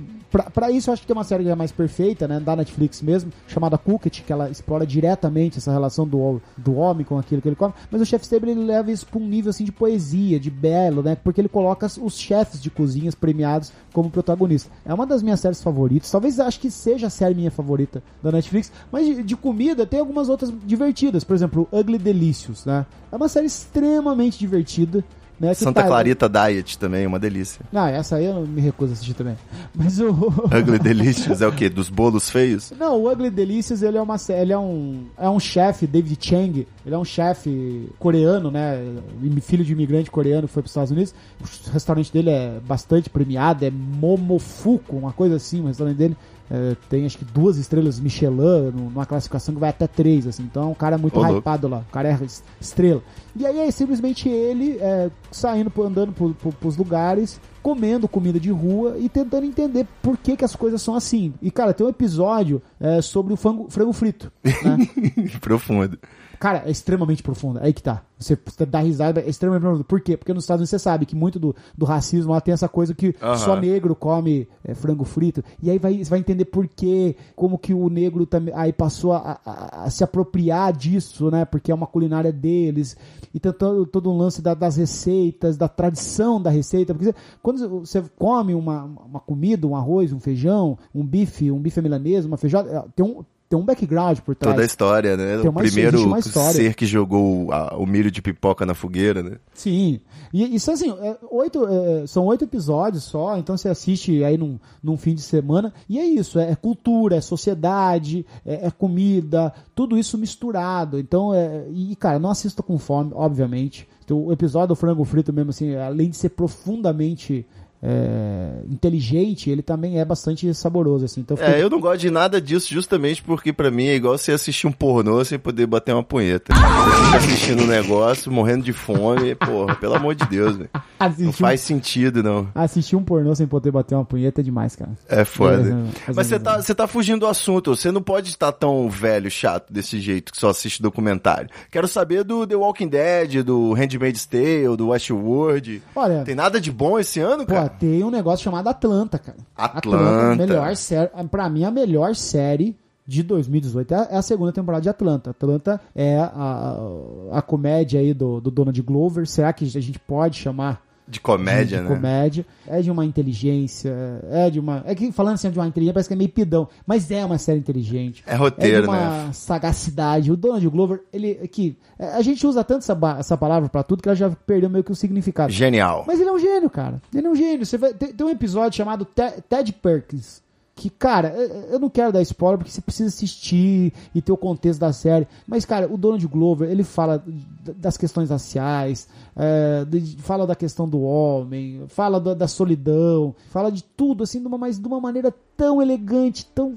pra isso, eu acho que tem uma série que é mais perfeita, né? Da Netflix mesmo, chamada Cooked, que ela explora diretamente essa relação do, do homem com aquilo que ele come. Mas o Chef Stable, ele leva isso pra um nível, assim, de poesia, de belo, né? Porque ele coloca os chefes de cozinhas premiados como protagonista. É uma das minhas séries favoritas. Talvez acho que seja a série minha favorita da Netflix. Mas de, de comida tem algumas outras divertidas. Por exemplo, Ugly Delicious, né? É uma série extremamente divertida. Né, Santa tá- Clarita Diet também, uma delícia. Não, essa aí eu me recuso a assistir também. Mas o. Ugly Delicious é o quê? Dos bolos feios? Não, o Ugly Delicious, ele é uma ele é um é um chefe, David Chang, ele é um chefe coreano, né, filho de imigrante coreano que foi para os Estados Unidos. O restaurante dele é bastante premiado, é Momofuku, uma coisa assim, o restaurante dele é, tem acho que duas estrelas Michelin, numa classificação que vai até três, assim. Então é um cara muito Ô, louco. hypado lá, o cara é es- estrela. E aí é simplesmente ele é, saindo, andando por, por, pros lugares, comendo comida de rua e tentando entender por que, que as coisas são assim. E, cara, tem um episódio é, sobre o frango, frango frito. Né? Profundo. Cara, é extremamente profundo. Aí que tá. Você dá risada, é extremamente profundo. Por quê? Porque nos Estados Unidos você sabe que muito do, do racismo lá tem essa coisa que só negro come é, frango frito. E aí vai, você vai entender por quê, como que o negro também aí passou a, a- a se apropriar disso, né? Porque é uma culinária deles. E tem todo, todo um lance da- das receitas, da tradição da receita. Porque você- quando você come uma, uma comida, um arroz, um feijão, um bife, um bife milanesa, uma feijoada, tem um, tem um background por trás. Toda a história, né? Tem o uma- primeiro existe uma história. ser que jogou a- o milho de pipoca na fogueira, né? Sim. E isso assim, é, oito, é, são oito episódios só, então você assiste aí num, num fim de semana. E é isso, é, cultura, é sociedade, é, é comida, tudo isso misturado. Então, é, e cara, não assista com fome, obviamente. Então, o episódio do frango frito mesmo, assim, além de ser profundamente é, inteligente, ele também é bastante saboroso, assim. Então, fica- É, eu não gosto de nada disso justamente porque pra mim é igual você assistir um pornô sem poder bater uma punheta. Você fica assistindo um negócio, morrendo de fome, porra, pelo amor de Deus, velho. Não faz sentido, não. assistir um pornô sem poder bater uma punheta é demais, cara. É foda. É, Mas você tá, você tá fugindo do assunto. Você não pode estar tão velho, chato desse jeito, que só assiste documentário. Quero saber do The Walking Dead, do Handmaid's Tale, do Westworld. Olha, Tem nada de bom esse ano, Pô, cara? Tem um negócio chamado Atlanta, cara. Atlanta. a melhor série, pra mim, a melhor série de 2018 é a- é a segunda temporada de Atlanta. Atlanta é a, a, a comédia aí do, do Donald Glover. Será que a gente pode chamar De comédia, de né? comédia? É de uma inteligência, é de uma... É que falando assim de uma inteligência parece que é meio pidão, mas é uma série inteligente. É roteiro, é de uma né? sagacidade. O Donald Glover, ele... Que, a gente usa tanto essa, essa palavra pra tudo que ela já perdeu meio que o significado. Genial. Mas ele é um gênio, cara. Ele é um gênio. Você vai, tem, tem um episódio chamado Te- Ted Perkins. Que, cara, eu- não quero dar spoiler porque você precisa assistir e ter o contexto da série. Mas, cara, o Donald Glover, ele fala das questões raciais, é, fala da questão do homem, fala da, da solidão, fala de tudo, assim, de uma, mas de uma maneira tão elegante, tão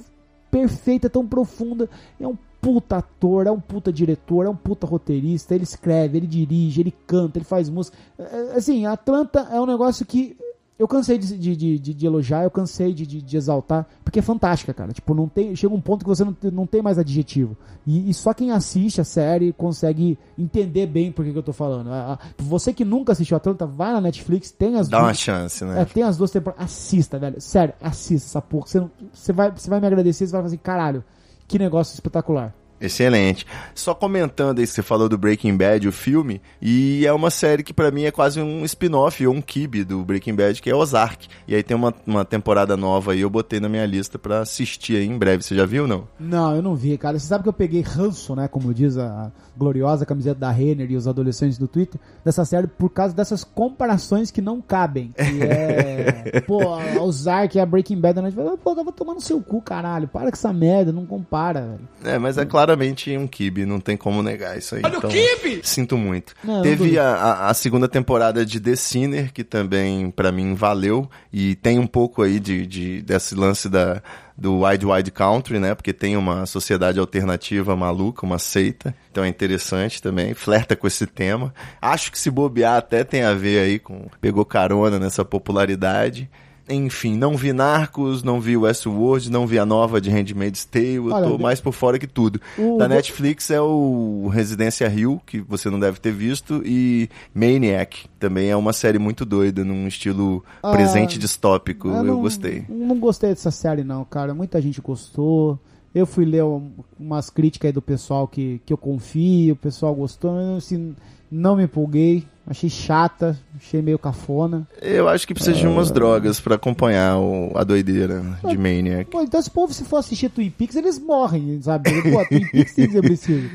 perfeita, tão profunda. É um puta ator, é um puta diretor, é um puta roteirista. Ele escreve, ele dirige, ele canta, ele faz música. É, é, Assim, Atlanta é um negócio que eu cansei de, de, de, de- elogiar, eu cansei de, exaltar, porque é fantástica, cara. Tipo, não tem, chega um ponto que você não, tem- não tem mais adjetivo. E, e só quem assiste a série consegue entender bem por que, que eu tô falando. A- a- você que nunca assistiu Atlanta, vai na Netflix, tem as Dá uma duas- chance, é, né? tem as duas temporadas. Assista, velho. Sério, assista essa porra. Você, não- você, vai, você vai me agradecer, você vai fazer, caralho, que negócio espetacular. Excelente. Só comentando aí você falou do Breaking Bad, o filme, e é uma série que pra mim é quase um spin-off ou um kibe do Breaking Bad, que é Ozark. E aí tem uma, uma temporada nova aí, eu botei na minha lista pra assistir aí em breve. Você já viu não? Não, eu não vi, cara. Você sabe que eu peguei ranço, né? Como diz a gloriosa camiseta da Renner e os adolescentes do Twitter, dessa série por causa dessas comparações que não cabem. Que é. pô, a Ozark a Breaking Bad, né? Pô, tava tomando seu cu, caralho. Para com essa merda, não compara, velho. É, mas é claro claramente um kibe, não tem como negar isso aí. Olha o então, quibe! Sinto muito. Não, não Teve duvido. a, a- segunda temporada de The Sinner, que também pra mim valeu, e tem um pouco aí de, de- desse lance da, do Wide Wide Country, né? Porque tem uma sociedade alternativa maluca, uma seita, então é interessante também, flerta com esse tema. Acho que se bobear até tem a ver aí com. pegou carona nessa popularidade. Enfim, não vi Narcos, não vi Westworld, não vi a nova de Handmaid's Tale, eu Olha, tô mais por fora que tudo. o- Da Netflix é o Residência Rio, que você não deve ter visto, e Maniac, também é uma série muito doida, num estilo Ah, presente distópico, eu, não, gostei. Não gostei dessa série, não, cara. Muita gente gostou. Eu fui ler um- umas críticas aí do pessoal que, que eu confio, o pessoal gostou. Eu, assim, não me empolguei. Achei chata, achei meio cafona. Eu acho que precisa de Ah. umas drogas pra acompanhar o- a doideira de Maniac. Pô, então se o povo se for assistir Twin Peaks, eles morrem, sabe? Pô, Twin Peaks tem que ser preciso.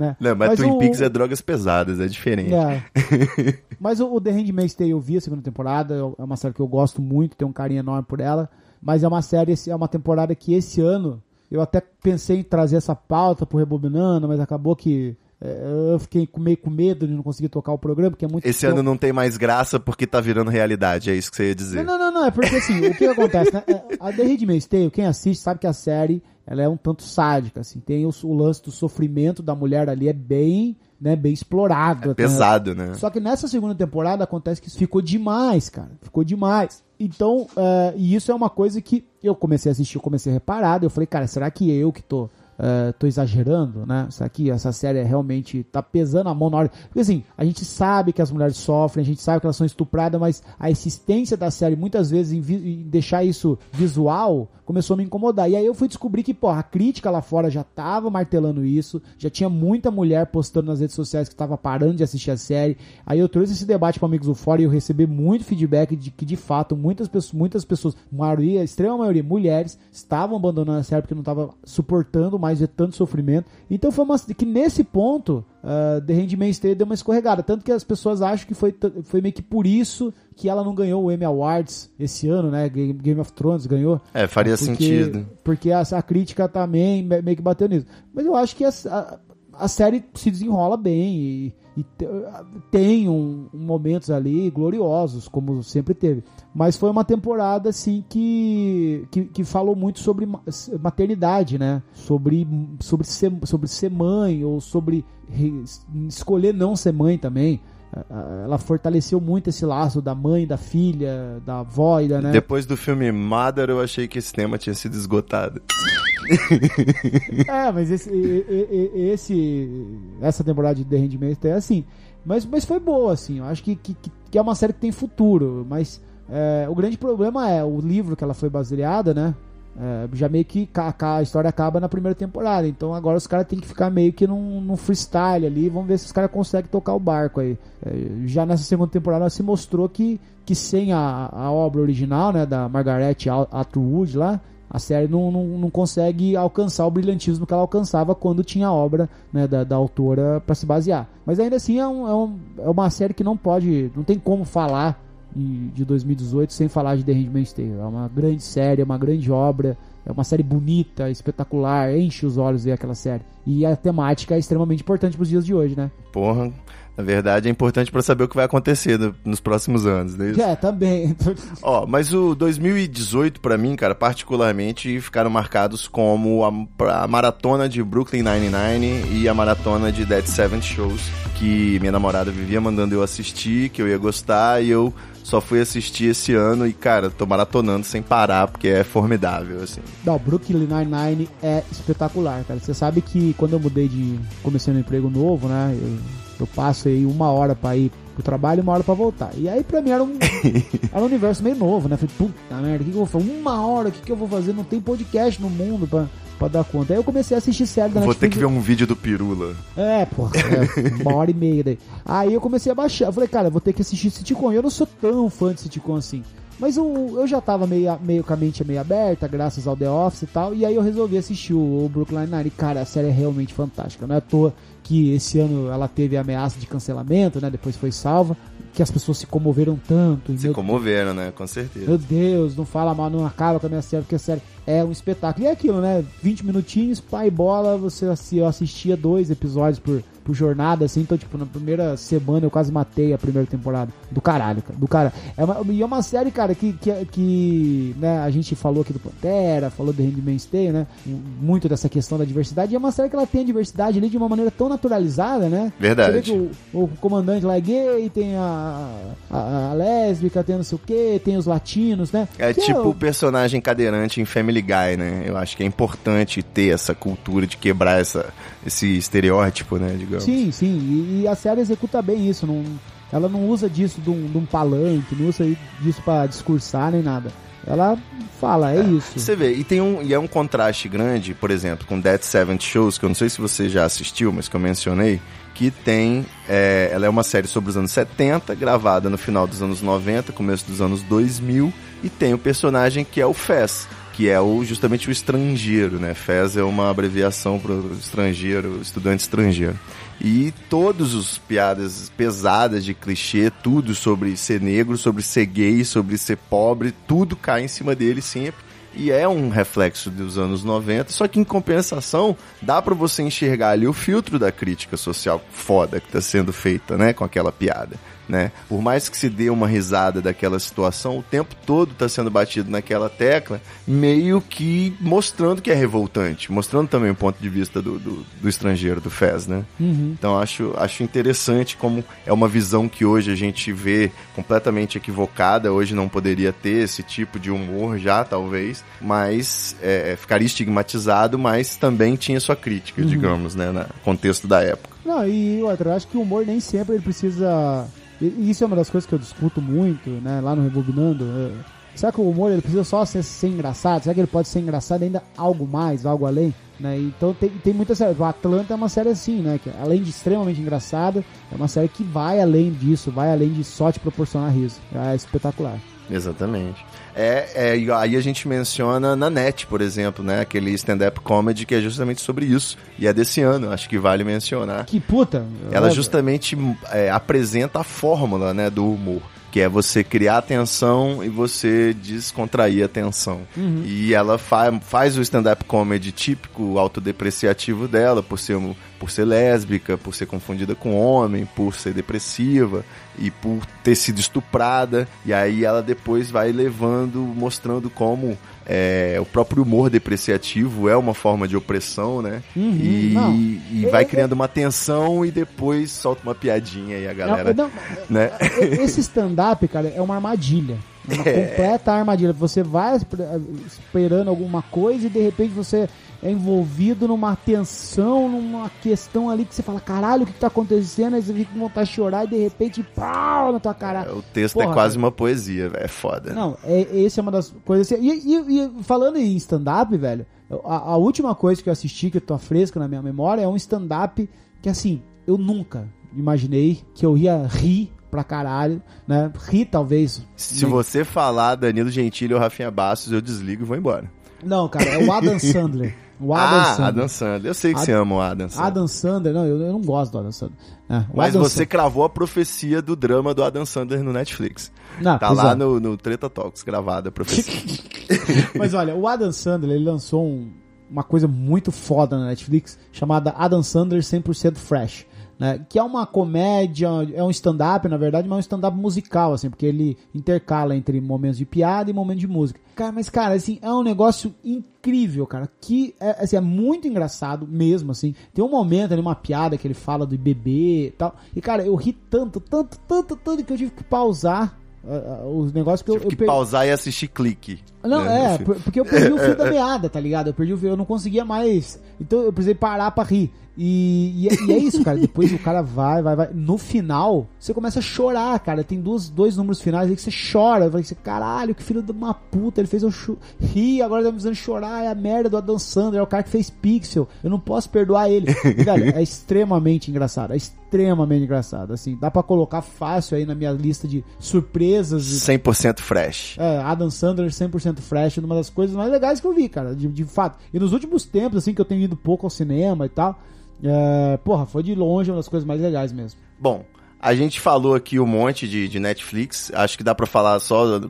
Né? Não, mas, Twin o- Peaks é drogas pesadas, é diferente. É. Mas o, o The Handmaid's Tale eu vi a segunda temporada, é uma série que eu gosto muito, tenho um carinho enorme por ela, mas é uma série, é uma temporada que esse ano eu até pensei em trazer essa pauta pro Rebobinando, mas acabou que é, eu fiquei meio com medo de não conseguir tocar o programa, porque é muito Esse ano não tem mais graça porque tá virando realidade, é isso que você ia dizer. não, não, não, não, é porque assim, o que acontece, né? É, A The Handmaid's Tale, quem assiste sabe que a série, ela é um tanto sádica, assim, tem o, o lance do sofrimento da mulher ali, é bem, né, bem explorado. até. Pesado, né? Só que nessa segunda temporada acontece que isso ficou demais, cara, ficou demais. Então, é, e isso é uma coisa que eu comecei a assistir, eu comecei a reparar, eu falei, cara, será que eu que tô... é, tô exagerando, né? Será que essa série realmente tá pesando a mão na hora? Porque assim, a gente sabe que as mulheres sofrem, a gente sabe que elas são estupradas, mas a insistência da série muitas vezes em, em deixar isso visual começou a me incomodar. E aí eu fui descobrir que, pô, a crítica lá fora já tava martelando isso, já tinha muita mulher postando nas redes sociais que tava parando de assistir a série. Aí eu trouxe esse debate para amigos do fora e eu recebi muito feedback de que, de fato, muitas pessoas, muitas pessoas, maioria, extrema maioria, mulheres, estavam abandonando a série porque não tava suportando mais ver tanto sofrimento. Então foi uma que nesse ponto, uh, The Handmaid's Tale deu uma escorregada, tanto que as pessoas acham que foi, foi meio que por isso que ela não ganhou o Emmy Awards esse ano, né? Game Game of Thrones ganhou. É, faria Porque- sentido. Porque a, a crítica também me- meio que bateu nisso. Mas eu acho que a, a, a série se desenrola bem e, e te- tem um, momentos ali gloriosos, como sempre teve. Mas foi uma temporada, assim, que, que, que falou muito sobre ma- maternidade, né? Sobre, sobre, ser, sobre ser mãe ou sobre re- escolher não ser mãe também. Ela fortaleceu muito esse laço da mãe, da filha, da avó e da, né? Depois do filme Mother, eu achei que esse tema tinha sido esgotado. É, mas esse, esse essa temporada de The Handmaid's é assim. Mas, mas foi boa, assim. Eu acho que, que, que é uma série que tem futuro. Mas é, o grande problema é o livro que ela foi baseada, né? É, já meio que a história acaba na primeira temporada. Então agora os caras têm que ficar meio que num, num freestyle ali. Vamos ver se os caras conseguem tocar o barco aí. É, já nessa segunda temporada se mostrou que, que sem a, a obra original, né? Da Margaret At- Atwood lá. A série não, não, não consegue alcançar o brilhantismo que ela alcançava quando tinha a obra né, da, da autora para se basear. Mas ainda assim é, um, é, um- é uma série que não pode, não tem como falar de, de 2018 sem falar de The Handmaid's Tale. É uma grande série, é uma grande obra, é uma série bonita, espetacular, enche os olhos ver aquela série. E a temática é extremamente importante para os dias de hoje, né? Porra, na verdade é importante pra saber o que vai acontecer no- nos próximos anos, né? É, também. Ó, mas o 2018 pra mim, cara, particularmente ficaram marcados como a, a maratona de Brooklyn Nine-Nine e a maratona de Dead Seven Shows, que minha namorada vivia mandando eu assistir, que eu ia gostar e eu só fui assistir esse ano e, cara, tô maratonando sem parar porque é formidável, assim. Não, Brooklyn Nine-Nine é espetacular, cara. Você sabe que quando eu mudei de. Comecei no emprego novo, né? Eu, eu passo aí uma hora pra ir pro trabalho e uma hora pra voltar. E aí pra mim era um, era um universo meio novo, né? Falei, puta merda, o que, que eu vou fazer? Uma hora, o que, que eu vou fazer? Não tem podcast no mundo pra, pra dar conta. Aí eu comecei a assistir série da Vou Netflix. ter que ver um vídeo do Pirula. É, porra, é, uma hora e meia daí. Aí eu comecei a baixar. Eu falei, cara, vou ter que assistir sitcom. Eu não sou tão fã de sitcom assim. Mas eu, eu já tava meio, meio com a mente meio aberta, graças ao The Office e tal. E aí eu resolvi assistir o, o Brooklyn Nine-Nine. Cara, a série é realmente fantástica. Não é à toa que esse ano ela teve ameaça de cancelamento, né? Depois foi salva. Que as pessoas se comoveram tanto. e Se meu comoveram, né? Com certeza. meu Deus, não fala mal, não acaba com a minha série, porque a série é um espetáculo. E é aquilo, né? 20 minutinhos, pai bola, você assistia dois episódios por, por jornada, assim, então, tipo, na primeira semana eu quase matei a primeira temporada. Do caralho, cara. Do cara. É uma, e é uma série, cara, que, que, que né, a gente falou aqui do Pantera, falou do Handmaid's Tale, né? Muito dessa questão da diversidade. E é uma série que ela tem a diversidade ali de uma maneira tão naturalizada, né? Verdade. Você vê que o, o comandante lá é gay, tem a, a, a lésbica, tem não sei o que, tem os latinos, né? É Que tipo o o- personagem cadeirante em Family Guy, né? Eu acho que é importante ter essa cultura de quebrar essa, esse estereótipo, né? Digamos. Sim, sim, e, e a série executa bem isso. Não, ela não usa disso de um, de um palanque, não usa disso pra discursar nem nada. Ela fala, é, isso. Você vê, e tem um, e é um contraste grande, por exemplo, com Dead Seventh Shows, que eu não sei se você já assistiu, mas que eu mencionei, que tem, é, ela é uma série sobre os anos 70, gravada no final dos anos 90, começo dos anos 2000, e tem o personagem que é o Fez, que é o, justamente o estrangeiro, né? Fez é uma abreviação para estrangeiro, estudante estrangeiro. E todos os piadas pesadas de clichê, tudo sobre ser negro, sobre ser gay, sobre ser pobre, tudo cai em cima dele sempre. E é um reflexo dos anos 90, só que em compensação, dá pra você enxergar ali o filtro da crítica social foda que tá sendo feita, né, com aquela piada, né? Por mais que se dê uma risada daquela situação, o tempo todo tá sendo batido naquela tecla, meio que mostrando que é revoltante, mostrando também o ponto de vista do, do, do estrangeiro, do Fez, né? Então acho, acho interessante como é uma visão que hoje a gente vê completamente equivocada. Hoje não poderia ter esse tipo de humor já, talvez, mas é, ficaria estigmatizado, mas também tinha sua crítica, digamos, né, no contexto da época. Não, e outra, eu acho que o humor nem sempre ele precisa. E- Isso é uma das coisas que eu discuto muito, né, lá no Rebobinando. é, Será que o humor ele precisa só ser, ser engraçado? Será que ele pode ser engraçado ainda algo mais, algo além? Né? Então tem, tem muita série. O Atlanta é uma série assim, né? Que além de extremamente engraçada, é uma série que vai além disso, vai além de só te proporcionar riso. É espetacular. Exatamente. É, é, aí a gente menciona na net, por exemplo, né? Aquele stand-up comedy que é justamente sobre isso. E é desse ano, acho que vale mencionar. Que puta! Ela é- justamente é, apresenta a fórmula né, do humor. Que é você criar tensão e você descontrair a tensão. E ela fa faz o stand-up comedy típico autodepreciativo dela, por ser, um- por ser lésbica, por ser confundida com homem, por ser depressiva e por ter sido estuprada. E aí ela depois vai levando, mostrando como é, o próprio humor depreciativo é uma forma de opressão, né? e não. e vai criando uma tensão e depois solta uma piadinha e a galera, Não, não, né? Esse stand-up, cara, é uma armadilha. É uma completa armadilha. Você vai esper- esperando alguma coisa e de repente você é envolvido numa tensão, numa questão ali que você fala, caralho, o que, que tá acontecendo? Aí você fica com vontade de chorar e de repente, pau na tua cara. O texto é Porra, quase uma poesia, velho, é foda. Não, é, esse é uma das coisas assim. E, e- e falando em stand-up, velho, a, a última coisa que eu assisti, que tá fresca na minha memória, é um stand-up que, assim, eu nunca imaginei que eu ia rir pra caralho, né? Rir, talvez. Se você falar Danilo Gentili ou Rafinha Bastos, eu desligo e vou embora. Não, cara, é o Adam Sandler. O Adam ah, Sandler. Adam Sandler. Eu sei que Ad- você ama o Adam Sandler. Adam Sandler, não, eu, eu não gosto do Adam Sandler. É, Mas Adam você Sandler- cravou a profecia do drama do Adam Sandler no Netflix. Não, tá lá é. no, no Treta Talks, gravada a profecia. Mas olha, o Adam Sandler, ele lançou um- uma coisa muito foda na Netflix, chamada Adam Sandler 100% Fresh. Né, que é uma comédia, é um stand-up, na verdade, mas é um stand-up musical, assim, porque ele intercala entre momentos de piada e momentos de música. Cara, mas, cara, assim, é um negócio incrível, cara, que é, assim, é muito engraçado mesmo, assim. Tem um momento ali, uma piada que ele fala do bebê e tal, e, cara, eu ri tanto, tanto, tanto, tanto, que eu tive que pausar ah, ah, os negócios que eu, Tive eu que per- pausar e assistir clique. Não, né, é, porque eu perdi o fio da meada, tá ligado? Eu perdi o fio, eu não conseguia mais. Então eu precisei parar pra rir. E, e, é- e é isso, cara. Depois o cara vai, vai, vai. No final, você começa a chorar, cara. Tem duas, dois números finais aí que você chora. Eu falei assim, caralho, que filho de uma puta. Ele fez eu rir, agora tá me fazendo chorar. É a merda do Adam Sandler, é o cara que fez Pixel. Eu não posso perdoar ele. Velho, é extremamente engraçado. É extremamente engraçado. Assim, dá pra colocar fácil aí na minha lista de surpresas. e 100% fresh. é, Adam Sandler 100% fresh, uma das coisas mais legais que eu vi, cara, de, de fato. E nos últimos tempos, assim, que eu tenho ido pouco ao cinema e tal, é, porra, foi de longe uma das coisas mais legais mesmo. Bom, A gente falou aqui um monte de, de Netflix. Acho que dá pra falar só,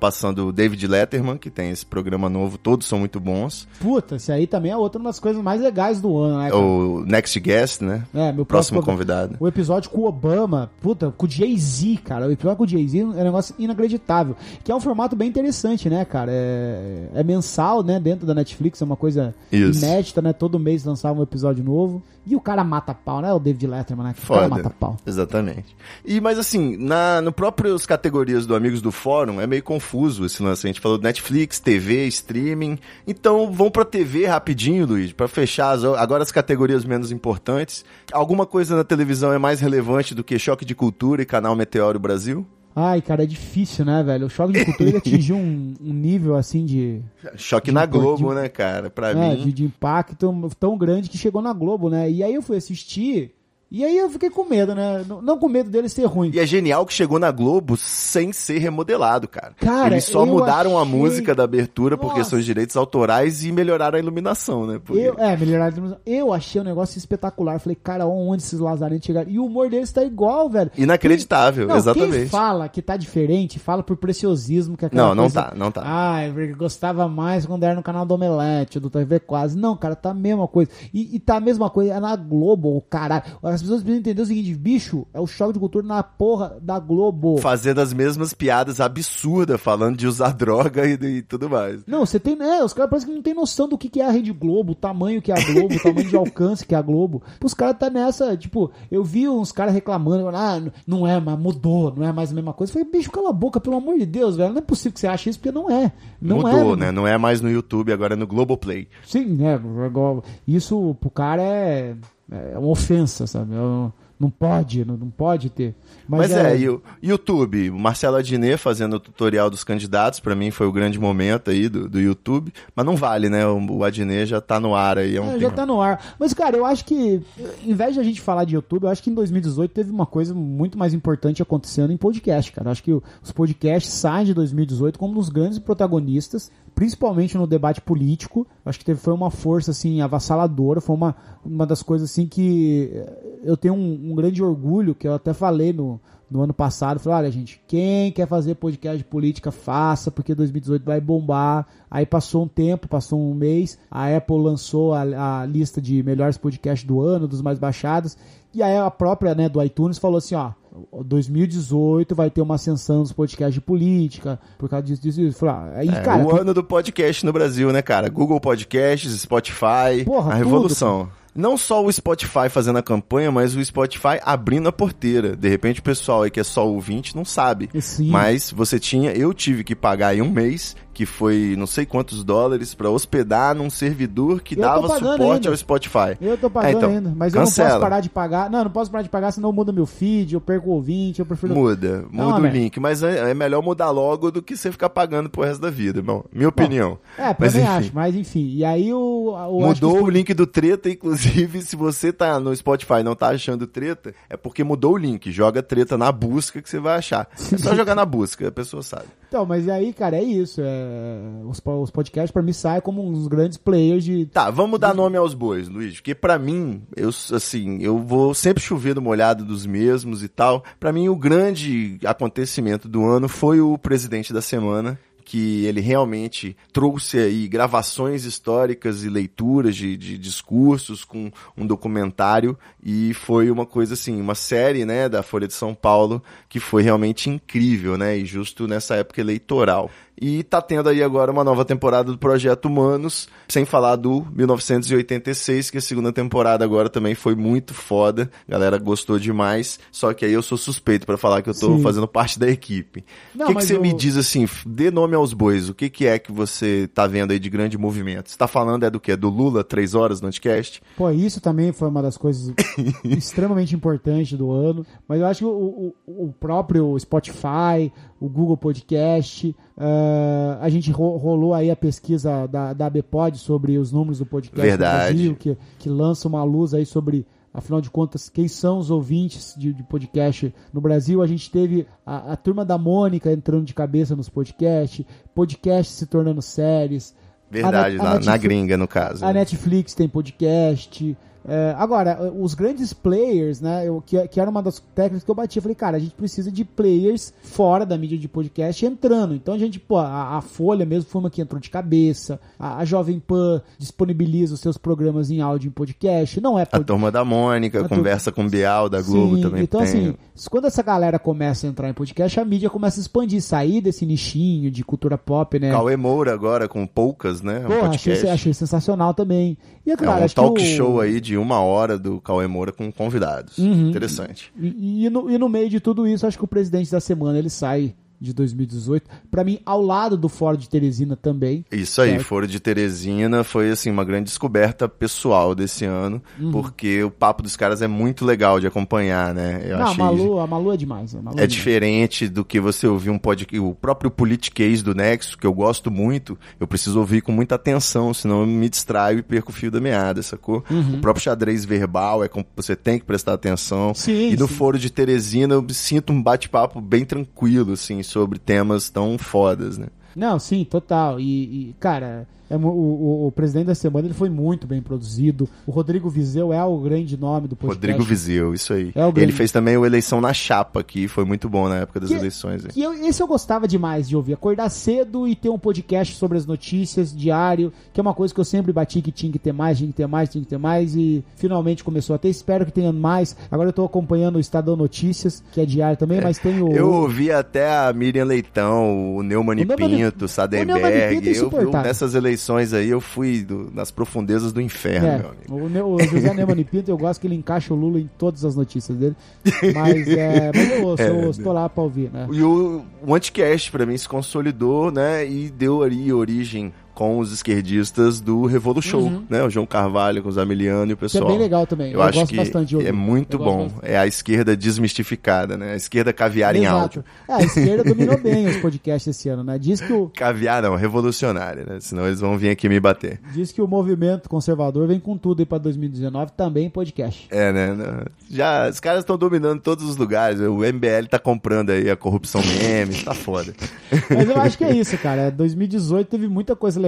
passando do David Letterman, que tem esse programa novo. Todos são muito bons. Puta, esse aí também é outra das coisas mais legais do ano, né? cara? O Next Guest, né? É, meu Próximo próximo- convidado. O episódio com o Obama, puta, com o Jay-Z, cara. O episódio com o Jay-Z é um negócio inacreditável. Que é um formato bem interessante, né, cara? É, é mensal, né, dentro da Netflix, é uma coisa Isso. inédita, né? Todo mês lançava um episódio novo. E o cara mata pau, né? O David Letterman, né? O cara Foda. mata pau. Exatamente. E, mas assim, na, no próprios categorias do Amigos do Fórum, é meio confuso esse lance. A gente falou Netflix, TV, streaming. Então, vão pra TV rapidinho, Luiz, pra fechar as, agora as categorias menos importantes. Alguma coisa na televisão é mais relevante do que Choque de Cultura e Canal Meteoro Brasil? Ai, cara, é difícil, né, velho? O choque de cultura ele atingiu um, um nível assim de. Choque De na Globo, de- né, cara? Pra é, mim. de, de impacto tão grande que chegou na Globo, né? E aí eu fui assistir. E aí eu fiquei com medo, né? Não, com medo dele ser ruim. E é genial que chegou na Globo sem ser remodelado, cara. Cara, Eles só eu mudaram a achei- música da abertura por Nossa. questões de direitos autorais e melhoraram a iluminação, né? Porque- Eu, é, melhorar a iluminação. Eu achei um negócio espetacular. Falei, cara, onde esses lazarentos chegaram? E o humor deles tá igual, velho. Inacreditável, Não, exatamente. Quem fala que tá diferente, fala por preciosismo. Que é Não, não coisa- tá, não tá. Ai, porque gostava mais quando era no canal do Omelete, do TV Quase. Não, cara, tá a mesma coisa. E, e tá a mesma coisa, é na Globo, o caralho. As pessoas precisam entender o seguinte, bicho, é o choque de cultura na porra da Globo. Fazendo as mesmas piadas absurdas, falando de usar droga e, e tudo mais. Não, você tem. É, os caras parecem que não tem noção do que, que é a Rede Globo, o tamanho que é a Globo, o tamanho de alcance que é a Globo. Os caras tá nessa, tipo, eu vi uns caras reclamando, ah, não é, mas mudou, não é mais a mesma coisa. Eu falei, bicho, cala a boca, pelo amor de Deus, velho. Não é possível que você ache isso, porque não é. Não Mudou, é, né? Não é mais no YouTube, agora é no Globoplay. Sim, é, isso pro cara é, é uma ofensa, sabe? Eu- não pode, não, não pode ter. Mas, é, e o YouTube, o Marcelo Adnet fazendo o tutorial dos candidatos, pra mim foi o grande momento aí do, do YouTube. Mas não vale, né? O, o Adnet já tá no ar aí há um É, já tá no ar. Mas, cara, eu acho que, em vez de a gente falar de YouTube, eu acho que em 2018 teve uma coisa muito mais importante acontecendo em podcast, cara. Eu acho que os podcasts saem de 2018 como um dos grandes protagonistas, principalmente no debate político. Acho que teve, foi uma força, assim, avassaladora. Foi uma, uma das coisas, assim, que eh, eu tenho um, um grande orgulho, que eu até falei no, no ano passado. Falei, olha, gente, quem quer fazer podcast de política, faça, porque 2018 vai bombar. Aí passou um tempo, passou um mês, a Apple lançou a, a lista de melhores podcasts do ano, dos mais baixados, e aí a própria, né, do iTunes falou assim, ó, 2018 vai ter uma ascensão dos podcasts de política, por causa disso, disso, disso. Falei, aí, É, cara, o ano do podcast no Brasil, né, cara? Google Podcasts, Spotify, Porra, a tudo, revolução. Não só o Spotify fazendo a campanha, mas o Spotify abrindo a porteira. De repente o pessoal aí que é só ouvinte não sabe. Sim. Mas você tinha, eu tive que pagar aí um mês, que foi não sei quantos dólares, pra hospedar num servidor que Eu dava suporte ainda. ao Spotify. Eu tô pagando É, então, ainda, mas eu não cancela. posso parar de pagar. Não, não posso parar de pagar, senão muda meu feed, eu perco o ouvinte, eu prefiro... Muda, Não, muda o mas- link, mas é, é melhor mudar logo do que você ficar pagando pro resto da vida, bom, minha opinião. É, mas enfim. acho, mas enfim. E aí o... o Mudou o link do treta, inclusive, se você tá no Spotify e não tá achando treta, é porque mudou o link. Joga treta na busca que você vai achar. É só jogar na busca, a pessoa sabe. Então, mas aí, cara, é isso. É... Os, po- os podcasts, pra mim, saem como uns grandes players de. Tá, vamos dar nome aos bois, Luiz, porque pra mim, eu assim, eu vou sempre chover no molhado dos mesmos e tal. Pra mim, o grande acontecimento do ano foi o presidente da semana, que ele realmente trouxe aí gravações históricas e leituras de, de discursos com um documentário e foi uma coisa assim, uma série, né, da Folha de São Paulo que foi realmente incrível, né, e justo nessa época eleitoral. E tá tendo aí agora uma nova temporada do Projeto Humanos, sem falar do 1986, que a segunda temporada agora também foi muito foda. A galera gostou demais, só que aí eu sou suspeito pra falar que eu tô Sim. fazendo parte da equipe. O que, que você o- me diz assim, dê nome aos bois, o que, que é que você tá vendo aí de grande movimento? Você tá falando é do que? Do Lula, três horas no anticast? Pô, isso também foi uma das coisas extremamente importantes do ano. Mas eu acho que o, o, o próprio Spotify, o Google Podcast, ah, a gente ro- rolou aí a pesquisa da, da ABPOD sobre os números do podcast Verdade. Brasil, que, que lança uma luz aí sobre. Afinal de contas, quem são os ouvintes de, de podcast no Brasil? A gente teve a, a turma da Mônica entrando de cabeça nos podcasts, podcasts se tornando séries. Verdade, A a na, na gringa, no caso. A Netflix tem podcast. É, agora, os grandes players, né? Eu, que, que era uma das técnicas que eu bati. Eu falei, cara, a gente precisa de players fora da mídia de podcast entrando. Então a gente, pô, a, a Folha mesmo foi uma que entrou de cabeça. A, a Jovem Pan disponibiliza os seus programas em áudio em podcast. Não é A pod- turma da Mônica, A conversa com o Bial da Globo Sim, também Então, tem. assim, quando essa galera começa a entrar em podcast, a mídia começa a expandir, sair desse nichinho de cultura pop, né? Cauê Moura agora com poucas, né? Um Pô, achei, podcast. achei sensacional também. E é É claro, um acho talk o- show aí de uma hora do Cauê Moura com convidados. Uhum. Interessante. E, e no, e no meio de tudo isso, acho que o presidente da semana ele sai de 2018. Pra mim, ao lado do Ford de Teresina também. Isso aí, Certo. Foro de Teresina foi assim uma grande descoberta pessoal desse ano, Uhum. porque o papo dos caras é muito legal de acompanhar, né? Eu Não, a achei Malu, a Malu é demais. A Malu é demais. diferente do que você ouvir um podcast, o próprio Politicase do Nexo, que eu gosto muito, eu preciso ouvir com muita atenção, senão eu me distraio e perco o fio da meada, sacou? Uhum. O próprio xadrez verbal é com, você tem que prestar atenção. Sim, e no sim. Foro de Teresina eu sinto um bate-papo bem tranquilo, assim, sobre temas tão fodas, né? Não, sim, total. E, e, cara, é o, o- o presidente da semana ele foi muito bem produzido. O Rodrigo Vizeu é o grande nome do podcast. Rodrigo Vizeu, isso aí. É o Ele fez também o Eleição na Chapa, que foi muito bom na época das Que- eleições. hein? Que eu- esse eu gostava demais de ouvir. Acordar cedo e ter um podcast sobre as notícias diário, que é uma coisa que eu sempre bati que tinha que ter mais, tinha que ter mais, tinha que ter mais, e finalmente começou a ter. Espero que tenha mais. Agora eu tô acompanhando o Estadão Notícias, que é diário também, mas tem o. Eu ouvi até a Miriam Leitão, o Neumann O Neumann- Pinto, o o Neumann Pinto Sadenberg. é Eu, nessas eleições aí, eu fui do- nas profundezas do inferno, É, meu amigo. o, Ne- o José Neumann Pinto, eu gosto que ele encaixa o Lula em todas as notícias dele. Mas, é, mas eu ouço, eu ouço, tô lá pra ouvir, né? E o, o Anticast, pra mim, se consolidou, né? E deu ali origem com os esquerdistas do Revolu Show, né? O João Carvalho com o Zamiliano e o Uhum. Isso é pessoal. bem legal também. Eu, Eu acho gosto que bastante de ouvir. é muito Eu bom. É a esquerda desmistificada, né? A esquerda caviar em áudio. É, a esquerda dominou bem os podcasts esse ano, né? Diz que o, Caviar não, revolucionária, né? Senão eles vão vir aqui me bater. diz que o movimento conservador vem com tudo aí pra 2019, também podcast. É, né? Não. Já, os caras estão dominando todos os lugares. O MBL tá comprando aí a corrupção memes, tá foda. Mas eu acho que é isso, cara. 2018 teve muita coisa legal.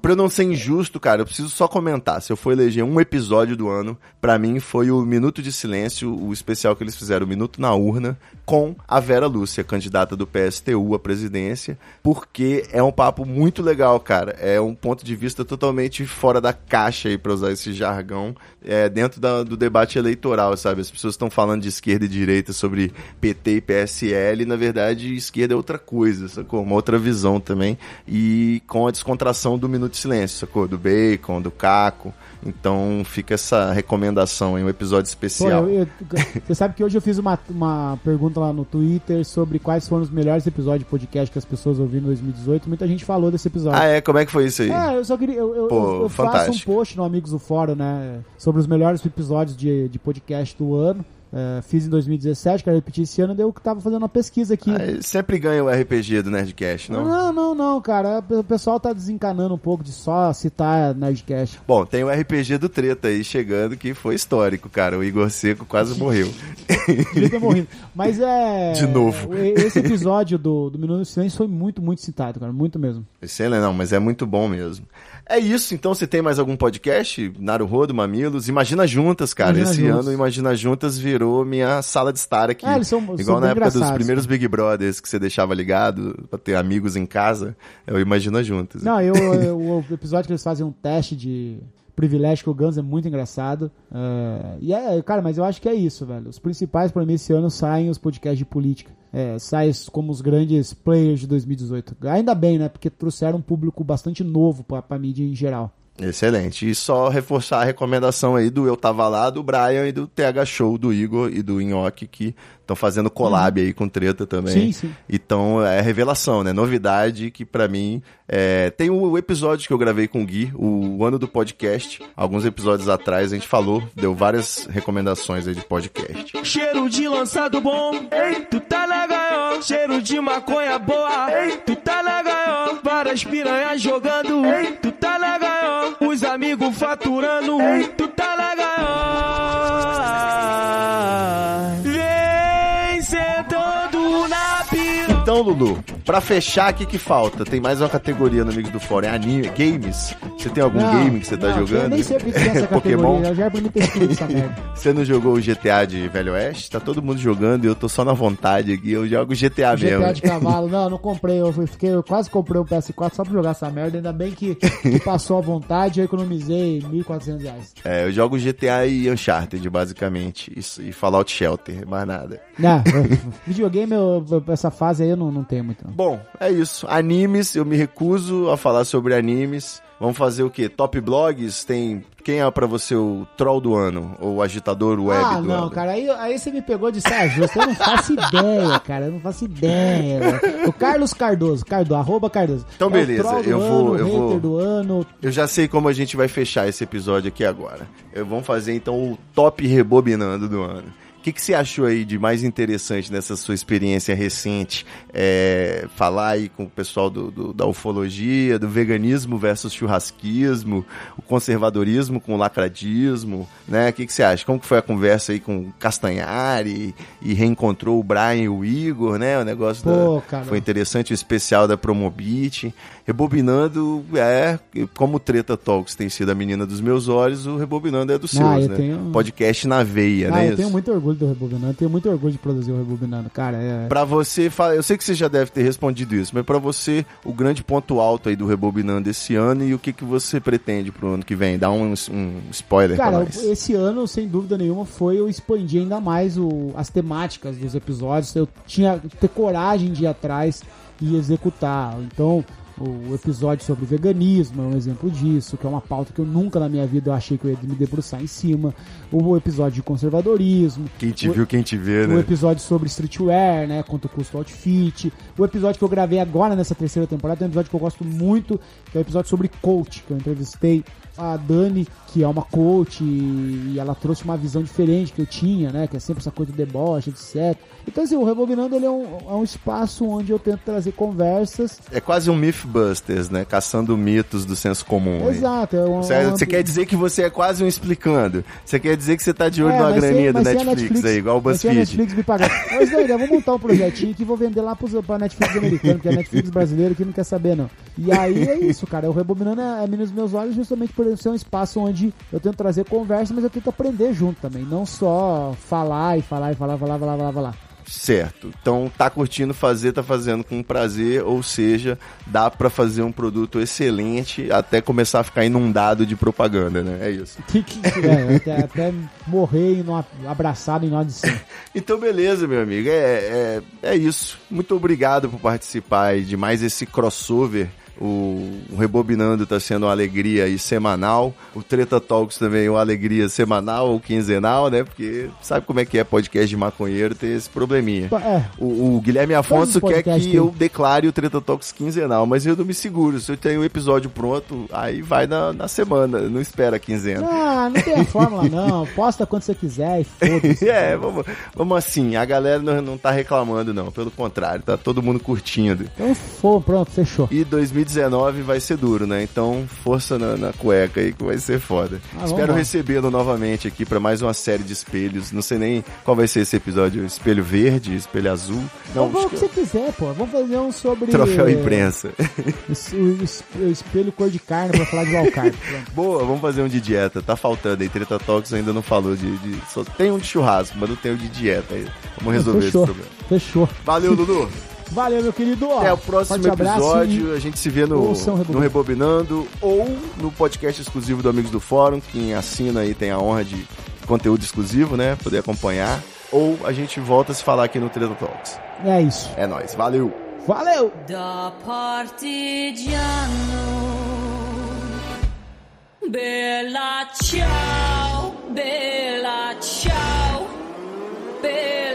Pra eu não ser injusto, cara, eu preciso só comentar. Se eu for eleger um episódio do ano, pra mim foi o Minuto de Silêncio, o especial que eles fizeram, o Minuto na Urna, com a Vera Lúcia, candidata do PSTU à presidência, porque é um papo muito legal, cara. É um ponto de vista totalmente fora da caixa aí, pra usar esse jargão, é, dentro da- do debate eleitoral, sabe? As pessoas estão falando de esquerda e direita sobre PT e PSL, e na verdade esquerda é outra coisa, sacou? Uma outra visão também. E com a descontração do Minuto de Silêncio, sacou? Do Bacon, do Caco. Então fica essa recomendação em um episódio Pô, especial. eu- eu- você sabe que hoje eu fiz uma, uma pergunta lá no Twitter sobre quais foram os melhores episódios de podcast que as pessoas ouviram em 2018. Muita gente falou desse episódio. Ah, é? Como é que foi isso aí? É, eu só queria. Eu, Pô, eu- eu faço um post no Amigos do Fórum, né? Sobre os melhores episódios de, de podcast do ano. É, fiz em 2017, quero repetir esse ano, eu tava fazendo uma pesquisa aqui. Ah, sempre ganha o RPG do Nerdcast, não? Não, não, não, cara. O pessoal tá desencanando um pouco de só citar Nerdcast. Bom, tem o RPG do Treta aí chegando que foi histórico, cara. O Igor Seco quase morreu. Devia ter morrido. Mas é. De novo. Esse episódio do, do Minuto de Silêncio foi muito, muito citado, cara. Muito mesmo. Excelente, não, mas é muito bom mesmo. É isso, então você tem mais algum podcast? Naruhodo, Mamilos? Imagina Juntas, cara. Imagina Esse Juntas. ano Imagina Juntas virou minha sala de estar aqui. É, eles são- Igual são na época dos primeiros Big Brothers que você deixava ligado pra ter amigos em casa. É o Imagina Juntas. Não, eu, eu- o episódio que eles fazem um teste de privilégio com o Guns é muito engraçado. É, e é, cara, mas eu acho que é isso, velho. Os principais pra mim esse ano saem os podcasts de política. É, saem como os grandes players de 2018. Ainda bem, né? Porque trouxeram um público bastante novo pra, pra mídia em geral. Excelente. E só reforçar a recomendação aí do Eu Tava Lá, do Brian e do TH Show, do Igor e do Nhoque, que estão fazendo collab aí com treta também. Sim, sim. Então é revelação, né? Novidade que pra mim é... tem o episódio que eu gravei com o Gui, o ano do podcast. Alguns episódios atrás a gente falou, deu várias recomendações aí de podcast. Cheiro de lançado bom, ei, tu tá na gaiola. Cheiro de maconha boa, ei, tu tá na gaiola. Várias piranhas jogando, ei, tu amigos faturando, tu tá na gaiola. Vem sentando na piroca. Então, Lulu, Pra fechar, o que que falta? Tem mais uma categoria no Amigo do Fórum, é anime, games. Você tem algum Não, game que você tá não, jogando? Eu nem sei o que é essa Pokémon? categoria. Eu já é essa merda. Você não jogou o GTA de Velho Oeste? Tá todo mundo jogando e eu tô só na vontade aqui. Eu jogo GTA, mesmo. GTA de cavalo. Não, não comprei. Eu fiquei, eu quase comprei um PS4 só pra jogar essa merda. Ainda bem que, que passou à vontade. Eu economizei 1.400 reais. É, eu jogo GTA e Uncharted, basicamente. Isso, e Fallout Shelter, mais nada. Não, videogame, eu- essa fase aí eu não, não tenho muito. Não. Bom, é isso. Animes, eu me recuso a falar sobre animes. Vamos fazer o quê? Top blogs? Tem. Quem é pra você o troll do ano? Ou o agitador web ah, do não, ano? cara, aí, aí você me pegou de saia justa. Eu não faço ideia, cara. Eu não faço ideia. O Carlos Cardoso, Cardo, arroba Cardoso. Então, É beleza, eu ano, vou- o eu vou- do ano. Eu já sei como a gente vai fechar esse episódio aqui agora. Eu, vamos fazer então o top rebobinando do ano. O que, que você achou aí de mais interessante nessa sua experiência recente? É, falar aí com o pessoal do, do- da ufologia, do veganismo versus churrasquismo, o conservadorismo com o lacradismo, né? O que, que você acha? Como que foi a conversa aí com o Castanhari e reencontrou o Brian e o Igor, né? O negócio Pô, da, foi interessante o especial da Promobit. Rebobinando é, como Treta Talks tem sido a menina dos meus olhos, o Rebobinando é dos Ah, seus, eu né? tenho- Podcast na veia, ah, né? eu isso? tenho muito orgulho do Rebobinando. Eu tenho muito orgulho de produzir o Rebobinando, cara. É... Pra você, eu sei que você já deve ter respondido isso, mas pra você, o grande ponto alto aí do Rebobinando esse ano e o que, que você pretende pro ano que vem? Dá um, um spoiler pra Cara, esse ano, sem dúvida nenhuma, foi eu expandir ainda mais o- as temáticas dos episódios. Eu tinha que ter coragem de ir atrás e executar. Então, o episódio sobre veganismo é um exemplo disso, que é uma pauta que eu nunca na minha vida achei que eu ia me debruçar em cima. O episódio de conservadorismo. Quem te o- viu, quem te vê, o né? episódio sobre streetwear, né? Quanto custa o outfit. O episódio que eu gravei agora nessa terceira temporada é um episódio que eu gosto muito, que é o episódio sobre coach, que eu entrevistei a Dani, que é uma coach, e ela trouxe uma visão diferente que eu tinha, né? Que é sempre essa coisa do deboche, etc. Então, assim, o Rebobinando ele é um, é um espaço onde eu tento trazer conversas. É quase um Mythbusters, né? Caçando mitos do senso comum. Exato. É um, Você, é um você quer dizer que você é quase um explicando. Você quer dizer que você tá de olho É, numa mas sem- graninha do mas sem a Netflix, aí, igual o mas BuzzFeed. Netflix me pagar. Mas daí, eu vou montar um projetinho que vou vender lá pros, pra Netflix americano, porque a Netflix brasileiro que não quer saber, não. E aí é isso, cara. O Rebobinando é, é nos meus olhos justamente por ser um espaço onde eu tento trazer conversa, mas eu tento aprender junto também. Não só falar e falar e falar, falar, falar, falar, falar. Certo. Então, tá curtindo fazer, tá fazendo com prazer, ou seja, dá pra fazer um produto excelente até começar a ficar inundado de propaganda, né? É isso. Que, que, é, até, até morrer em nó- abraçado em nó de cima. Então, beleza, meu amigo. É, é, é isso. Muito obrigado por participar de mais esse crossover. O, Rebobinando tá sendo uma alegria aí semanal. O Treta Talks também é uma alegria semanal ou quinzenal, né? Porque sabe como é que é podcast de maconheiro ter esse probleminha. É, O, o Guilherme Afonso quer que tem. eu declare o Treta Talks quinzenal, mas eu não me seguro. Se eu tenho o episódio pronto, aí vai na, na semana, não espera a quinzena. ah, não tem a fórmula, não. Posta quando você quiser e foda-se. É, vamos, vamos assim, a galera não, não tá reclamando não, pelo contrário, tá todo mundo curtindo. Então, for, pronto, fechou. E 2019 vai ser duro, né? Então, força na, na cueca aí que vai ser foda. Ah, Espero recebê-lo novamente aqui pra mais uma série de espelhos. Não sei nem qual vai ser esse episódio, espelho verde, espelho azul. Não, Vamos o que você quiser, pô. Vamos fazer um sobre. troféu imprensa. O es- o espelho cor de carne pra falar de Valcar. Pronto. Boa, vamos fazer um de dieta. Tá faltando aí. Treta Talks ainda não falou de, de- Só tem um de churrasco, mas não tem o de dieta aí. Vamos resolver Fechou. esse problema. Fechou. Valeu, Dudu. Valeu, meu querido. Até o próximo episódio. e- A gente se vê no, Rebobinando. no Rebobinando ou no podcast exclusivo do Amigos do Fórum. Quem assina aí tem a honra de conteúdo exclusivo, né? Poder acompanhar. Ou a gente volta a se falar aqui no Treta Talks. É isso. É nóis. Valeu! Valeu! Da partigiano Bella ciao Bella ciao Bella